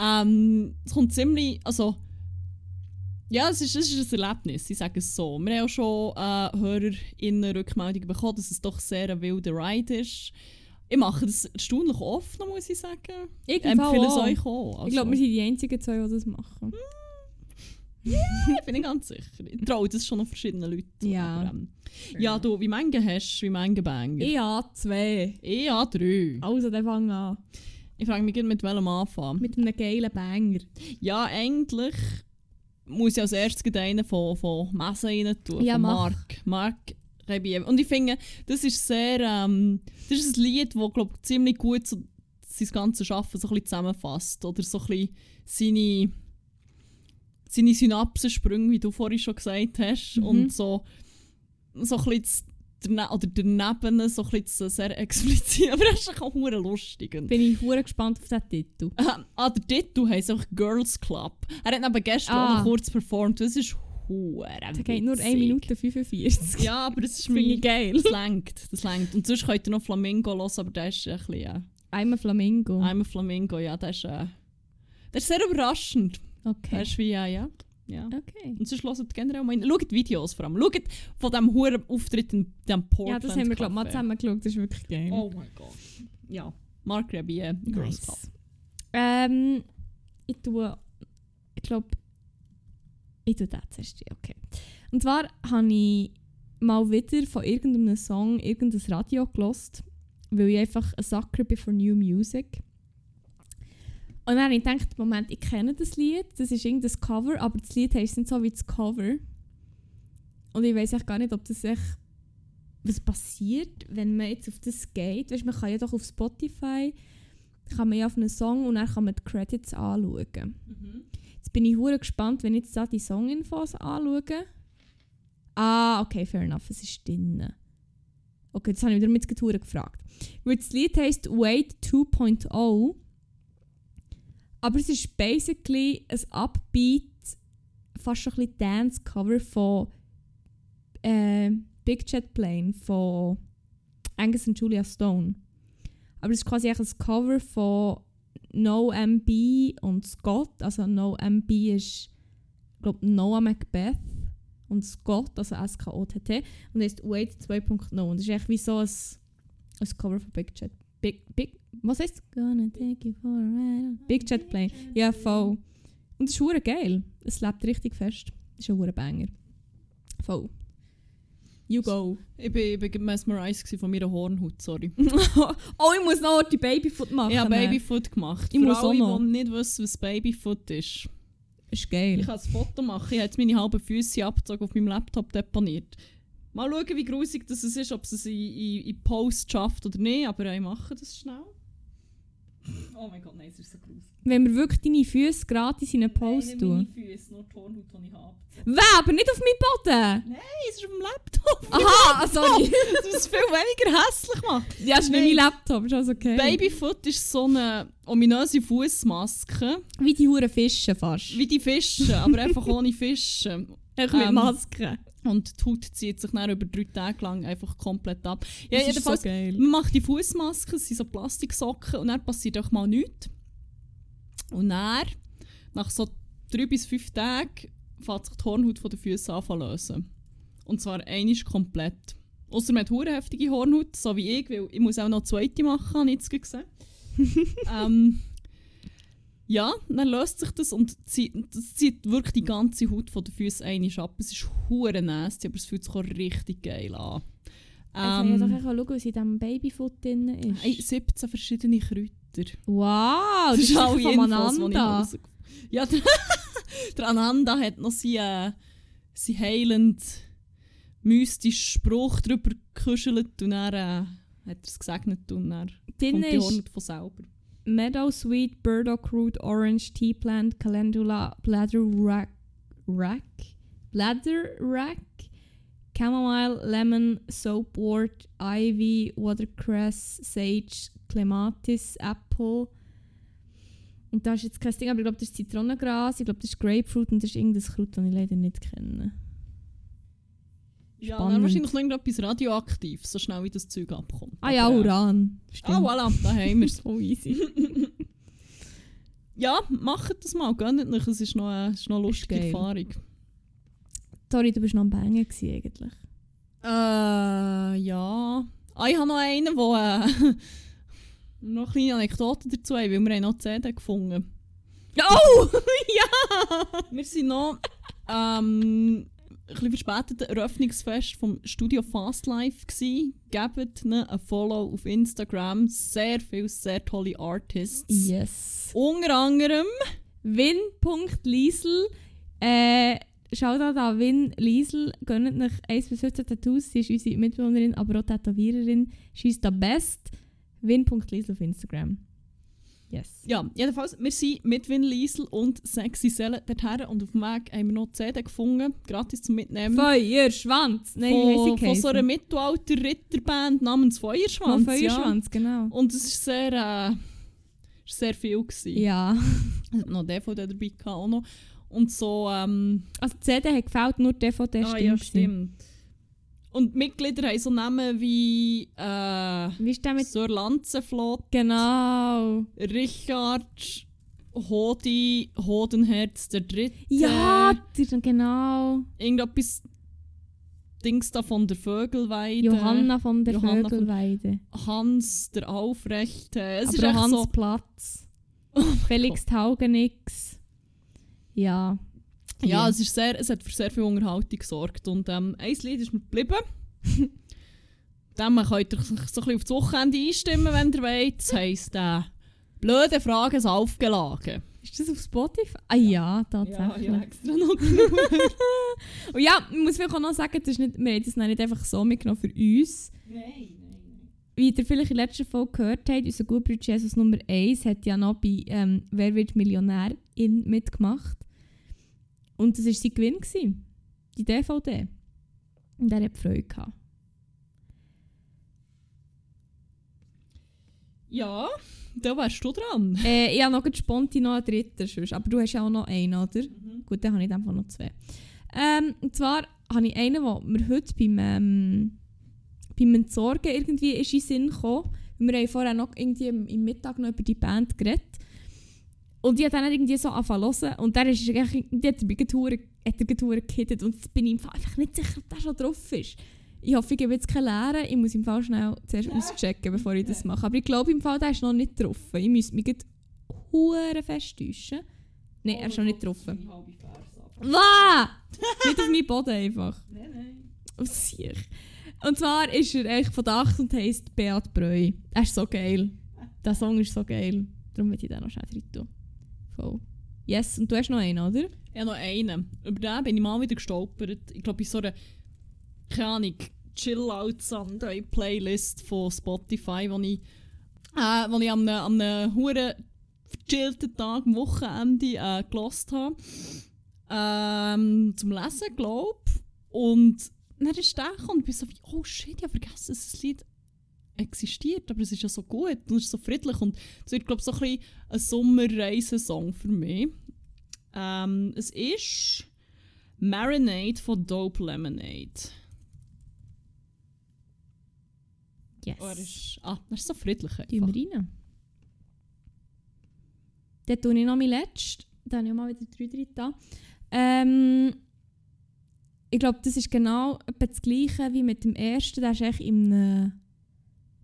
Ähm, es kommt ziemlich, also Ja, es ist, es ist ein Erlebnis, ich sage es so. Wir haben auch schon äh, HörerInnen Rückmeldungen bekommen, dass es doch sehr ein wilder Ride ist. Ich mache das erstaunlich oft, noch, muss ich sagen. Ich Ich empfehle es euch auch. Also, Ich glaube, wir sind die einzigen zwei, die das machen. ich bin nicht ganz sicher. Ich traue das schon noch verschiedenen Leuten. Ja. Aber, ähm, ja, du, wie viele hast du, wie viele Banger? Ich habe zwei. Ich habe drei. Also, dann fang an. Ich frage mich, mit welchem anfangen. Mit einem geilen Banger. Ja, eigentlich muss ich als erstes einen von, von Messen rein tun. Ja, von mach. Mark. Mark Rebiev. Und ich finde, das ist sehr. Ähm, das ist ein Lied, das glaub, ziemlich gut so sein ganzes Schaffen so ein bisschen zusammenfasst. Oder so ein bisschen seine, seine Synapsensprünge, wie du vorhin schon gesagt hast. Mhm. Und so, so ein bisschen das- oder daneben so ein bisschen das sehr explizit. Aber das ist auch hure lustig. Bin ich hure gespannt auf diesen Titel. Ah, ah, der Titel heisst einfach Girls Club. Er hat neben gestern Ah. auch noch kurz performt. Das ist hure Der geht nur 1 witzig. Minute 45. Ja, aber das ist mein... geil. Das längt, das längt. Und sonst könnt ihr noch Flamingo hören, aber der ist ein bisschen... Äh, Einmal Flamingo. I'm a Flamingo, ja, der ist... Äh, der ist sehr überraschend. Okay. ist wie... Äh, ja, ja. Okay. Und sonst hört generell mal rein. Schaut die Videos vor allem. Schaut von diesem huren Auftritt in dem Portland Ja, das haben wir, glaube ich, mal zusammen geschaut. Das ist wirklich geil. Oh mein Gott. Ja. Mark Rebier, Girls Club. nice. Ähm, ich tue... Ich glaube... Ich tue das zuerst. Okay. Und zwar habe ich mal wieder von irgendeinem Song irgendein Radio gelost, weil ich einfach ein Sucker bin für New Music. Und dann habe ich gedacht, Moment, ich kenne das Lied, das ist irgendein Cover, aber das Lied heisst nicht so wie das Cover. Und ich weiß echt gar nicht, ob das echt was passiert, wenn man jetzt auf das geht. Weißt, man kann ja doch auf Spotify kann man ja auf einen Song und dann kann man die Credits anschauen. Mhm. Jetzt bin ich hure gespannt, wenn ich jetzt da die Songinfos anschaue. Ah, okay, fair enough, es ist drin. Okay, das habe ich wieder mit Getouren gefragt. Weil das Lied heisst Wait 2.0. Aber es ist basically ein Upbeat, fast schon ein bisschen Dance-Cover von äh, Big Jet Plane von Angus und Julia Stone. Aber es ist quasi ein Cover von No MB und Scott. Also No MB ist, glaube Noah Macbeth und Scott, also S-K-O-T-T. Und ist Wait 2.0. Und das ist echt wie so ein, ein Cover von Big Jet. Big, Big, was? Gonna take you for a ride. Big Jet Plane. Ja, voll. Und es ist hure geil. Es lebt richtig fest. Es ist ein hure Banger. Voll. You go. Ich bin, ich bin mesmerized von meiner Hornhaut, sorry. oh, ich muss noch die Babyfoot machen. Ich habe Babyfoot gemacht. Ich Für muss auch alle, noch. die nicht wissen, was Babyfoot ist. Ist geil. Ich kann ein Foto machen. Ich habe jetzt meine halben Füße abgezogen auf meinem Laptop deponiert. Mal schauen, wie grusig das ist, ob es es in, in, in Post schafft oder nicht, aber ich mache das schnell. Oh mein Gott, nein, es ist so grusig. Wenn wir wirklich deine Füße gratis in einen Post Nein, tun. meine Füße, nur die Hornhaut, die ich habe. Wer? Aber nicht auf meinen Boden! Nein, es ist auf dem Laptop. Aha, sorry. Das ist viel weniger hässlich macht. ja, ist nicht Nein. mein Laptop, ist alles okay. Babyfoot ist so eine ominöse Fußmaske, Wie die Huren Fische fast. wie die Fische, aber einfach ohne Fische. Einfach mit ähm, Maske. Und die Haut zieht sich dann über drei Tage lang einfach komplett ab. Ja, Das ist jedenfalls, so geil. man macht die Fußmasken, es sind so Plastiksocken und dann passiert auch mal nichts. Und dann, nach so drei bis fünf Tagen, fängt sich die Hornhaut von den Füßen an zu lösen. Und zwar einisch komplett. Außer man hat heftige Hornhaut, so wie ich, weil ich muss auch noch eine zweite machen, habe ich jetzt gesehen. ähm, ja, dann löst sich das und zieht, das zieht wirklich die ganze Haut von den Füßen einisch ab. Es ist hure nasty, aber es fühlt sich auch richtig geil an. ich kann ja doch Ähm, einfach schauen, was in diesem Babyfoot drin ist. ey, 17 verschiedene Kräuter. wow, das ist vom Infos, die ich Ananda. Ja, der, der Ananda hat noch seinen, äh, seinen heilend mystischen Spruch drüber gekuschelt und dann äh, hat er es gesegnet und dann kommt die ist Hornhaut von selber. Meadow Sweet, Burdock Root, Orange, Tea Plant, Calendula, Bladder Rack, Rack, Bladder Rack, Chamomile, Lemon, Soapwort, Ivy, Watercress, Sage, Clematis, Apple. Und da ist jetzt kein Ding, aber ich glaube, das ist Zitronengras, ich glaube, das ist Grapefruit und das ist irgendein Kraut, das ich leider nicht kenne. Ja, Spannend. dann wahrscheinlich noch irgendetwas radioaktiv, so schnell wie das Zeug abkommt. Ah ja, äh, Uran. Ah, voilà, da haben wir es. So easy. Ja, macht das mal, gönnt euch, es ist noch eine, es ist noch eine lustige geil. Erfahrung. Sorry, du bist noch am Bangen gewesen, eigentlich. Äh, ja. Ah, ich habe noch einen, wo äh, noch eine kleine Anekdote dazu haben, weil wir haben noch die CD gefunden. Oh! ja! Wir sind noch ähm, bisschen verspätet Eröffnungsfest vom Studio Fast Life gsi. Gebt ihnen ein Follow auf Instagram. Sehr viele, sehr tolle Artists. Yes. Unter anderem Win.Liesel. Äh, schaut da an Win Liesel. Gönnt euch 1 bis 15 Tattoos. Sie ist unsere Mitbewohnerin, aber auch Tätowiererin. She's the best. Win.Liesel auf Instagram. Yes. Ja, jedenfalls, wir sind mit Vin Liesel und Sexy Selle dorthin und auf dem Weg haben wir noch die CD gefunden, gratis zum Mitnehmen. Feuerschwanz! Nein, von, von so einer? Mittelalter-Ritterband namens Feuerschwanz. Oh, Feuerschwanz, genau. Ja. Und es war sehr, äh, ist sehr viel. Gewesen. Ja. Es hat noch DVD dabei gehabt, auch noch. Und so, ähm, Also die CD hat gefällt, nur die DVD ah, stimmt. ja, stimmt. Und Mitglieder haben so Namen wie äh, Wie ist der mit... Sir Lanzenflot, Genau. Richard, Hodi, Hodenherz der Dritte. Ja, sind genau. Irgendetwas Dings da von der Vögelweide. Johanna von der Johanna von- Vögelweide. Hans der Aufrechte. Es ist Aber auch Hans so, Platz. Oh Felix Taugenix. Ja. Ja, es, ist sehr, es hat für sehr viel Unterhaltung gesorgt. Und ähm, ein Lied ist mir geblieben. Dem könnt ihr sich so ein bisschen auf das Wochenende einstimmen, wenn ihr wollt. Das heisst, äh, blöde Fragen sind aufgeladen. Ist das auf Spotify? Ah ja, tatsächlich. extra noch Und ja, ich muss vielleicht auch noch sagen, das ist nicht, wir haben das nicht einfach so mitgenommen für uns. Nein, Wie ihr vielleicht in der letzten Folge gehört habt, unser Gutbruder Jesus Nummer 1 hat ja noch bei ähm, «Wer wird Millionär?» in mitgemacht. Und das war sein Gewinn, gewesen, die DVD. Und er hat Freude gehabt. Ja, da wärst du dran. Äh, ich habe noch spontan noch einen dritten, sonst, aber du hast ja auch noch einen, oder? Gut, dann habe ich einfach noch zwei. Ähm, und zwar habe ich einen, der mir heute beim, ähm, beim Entsorgen irgendwie ist in den Sinn gekommen. Wir haben vorher noch irgendwie im, im Mittag noch über die Band geredet. Und ich habe dann irgendwie so angefangen zu hören. Und der ist eigentlich, die hat er mich gerade er gehittet. Und jetzt bin ich im Fall einfach nicht sicher, ob der schon drauf ist. Ich hoffe, ich gebe jetzt keine Lehre. Ich muss im Fall schnell zuerst auschecken, bevor ich das mache. Aber ich glaube im Fall, der ist noch nicht drauf. Ich müsste mich gerade fest täuschen. Nein, er ist noch nicht drauf. Was? nicht auf meinen Boden einfach. Nein, nein. Auf sich. Und zwar ist er eigentlich 8 und heisst Beat Breu. Er ist so geil. Der Song ist so geil. Darum will ich den noch schnell rein tun. Voll. Yes, und du hast noch einen, oder? Ich habe noch einen. Über den bin ich mal wieder gestolpert. Ich glaube, in so einer, keine Ahnung, Chill-Out Sunday Playlist von Spotify, wo ich, äh, wo ich an einem, an einem huren verchillten Tag am Wochenende äh, gelost habe. Ähm, zum Lesen, glaube Und dann ist der gekommen und ich so wie, oh shit, ich habe vergessen, dass das Lied existiert, aber es ist ja so gut und es ist so friedlich und es wird, glaube ich, so ein bisschen ein Sommerreisesong für mich. Ähm, es ist Marinade von Dope Lemonade. Yes. Oh, er ist, ah, er ist so friedlich einfach. wir rein. Dann tue ich noch mein letztes. Da habe ich mal wieder drei drin. da. Ähm, ich glaube, das ist genau etwa das gleiche wie mit dem ersten. Der ist echt einem,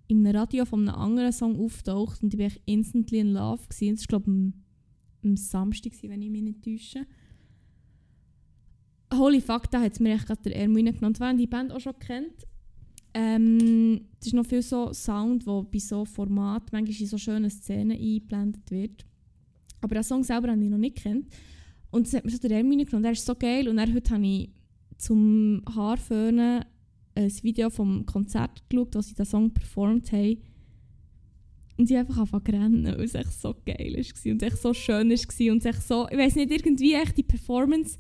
in einem Radio von einem anderen Song auftaucht und ich war instantly in love. Gewesen. Das war, glaube ich, am, am Samstag, wenn ich mich nicht täusche. Holy fuck, da hat es mir echt gerade der reingenommen. Und Wer die Band auch schon kennt, ähm, das ist noch viel so Sound, der bei so Format manchmal in so schönen Szenen eingeblendet wird. Aber den Song selber habe ich noch nicht kennt. Und das hat mir so der Ärmel reingenommen. Der ist so geil. Und dann heute habe ich zum Haarföhnen ein Video vom Konzert geschaut, wo sie den Song performt haben. Und ich einfach angefangen zu rennen, weil es echt so geil war und echt so schön war. Und es echt so, ich weiß nicht, irgendwie echt die Performance,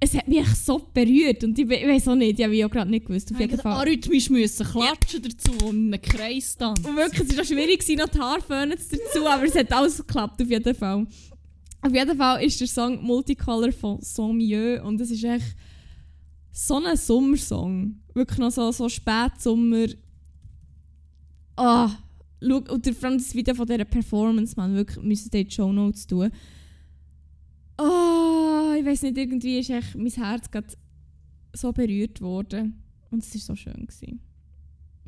es hat mich echt so berührt. Und ich, ich weiß auch nicht, ich habe auch gerade nicht gewusst. Auf Ich jeden Fall. arrhythmisch müssen klatschen dazu und einen Kreis dann. Und wirklich, es war schwierig, gewesen, noch die Haarföhne dazu, aber es hat alles geklappt, auf jeden Fall. Auf jeden Fall ist der Song Multicolor von Sommieux und es ist echt so ein Sommersong. Wirklich noch so, so Spätsommer. Ah, schau, und vor allem das Video von dieser Performance, man, wirklich, müssen die Show Notes tun. Ah, ich weiß nicht, irgendwie ist echt mein Herz gerade so berührt worden. Und es war so schön. Gewesen.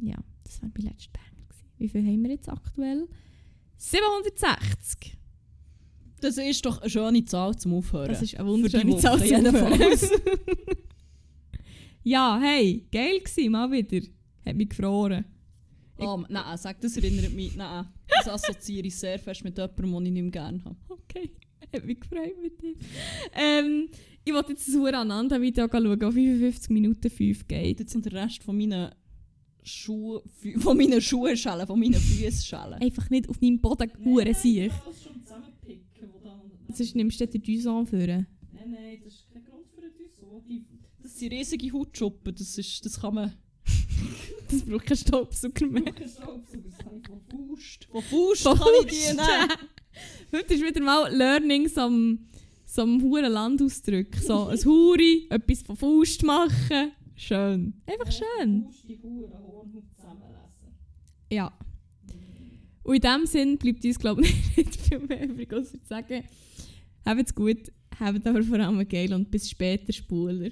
Ja, das war mein letzter. Gewesen. Wie viel haben wir jetzt aktuell? 760. Das ist doch eine schöne Zahl zum Aufhören. Das ist eine wunderschöne Zahl zum. Aufhören. ja, hey, geil gewesen, mal wieder. Hat mich gefroren. Oh, nein, sag, das erinnert mich. Nein, das assoziiere ich sehr fest mit jemandem, den ich nicht mehr gerne habe. Okay, hat mich gefreut mit dir. Ähm, ich wollte jetzt ein Ananda-Video schauen, das 55 Minuten 5 geht. Jetzt und der Rest von meinen Schuhe, von meinen Schuhschellen, von meinen Füßschellen. Einfach nicht auf meinem Boden hure sich. das schon zusammenpicken, wo dann... Sonst nimmst du den Duson für. Nein, nein, das ist kein Grund für ein Düso. Die- Das sind riesige Hautschuppen, das, ist, das kann man... Das braucht keinen Staubsauger mehr. Das kann ich von Faust. Von Faust kann ich die Faust. nehmen. Heute ist wieder mal Learnings am, so am huren Landausdruck. So ein Huri, etwas von Faust machen. Schön. Einfach schön. Faust. Ja. Und in diesem Sinn bleibt uns, glaube ich, nicht viel mehr übrig, als zu sagen, habt's gut, habt aber vor allem geil und bis später, Spuler.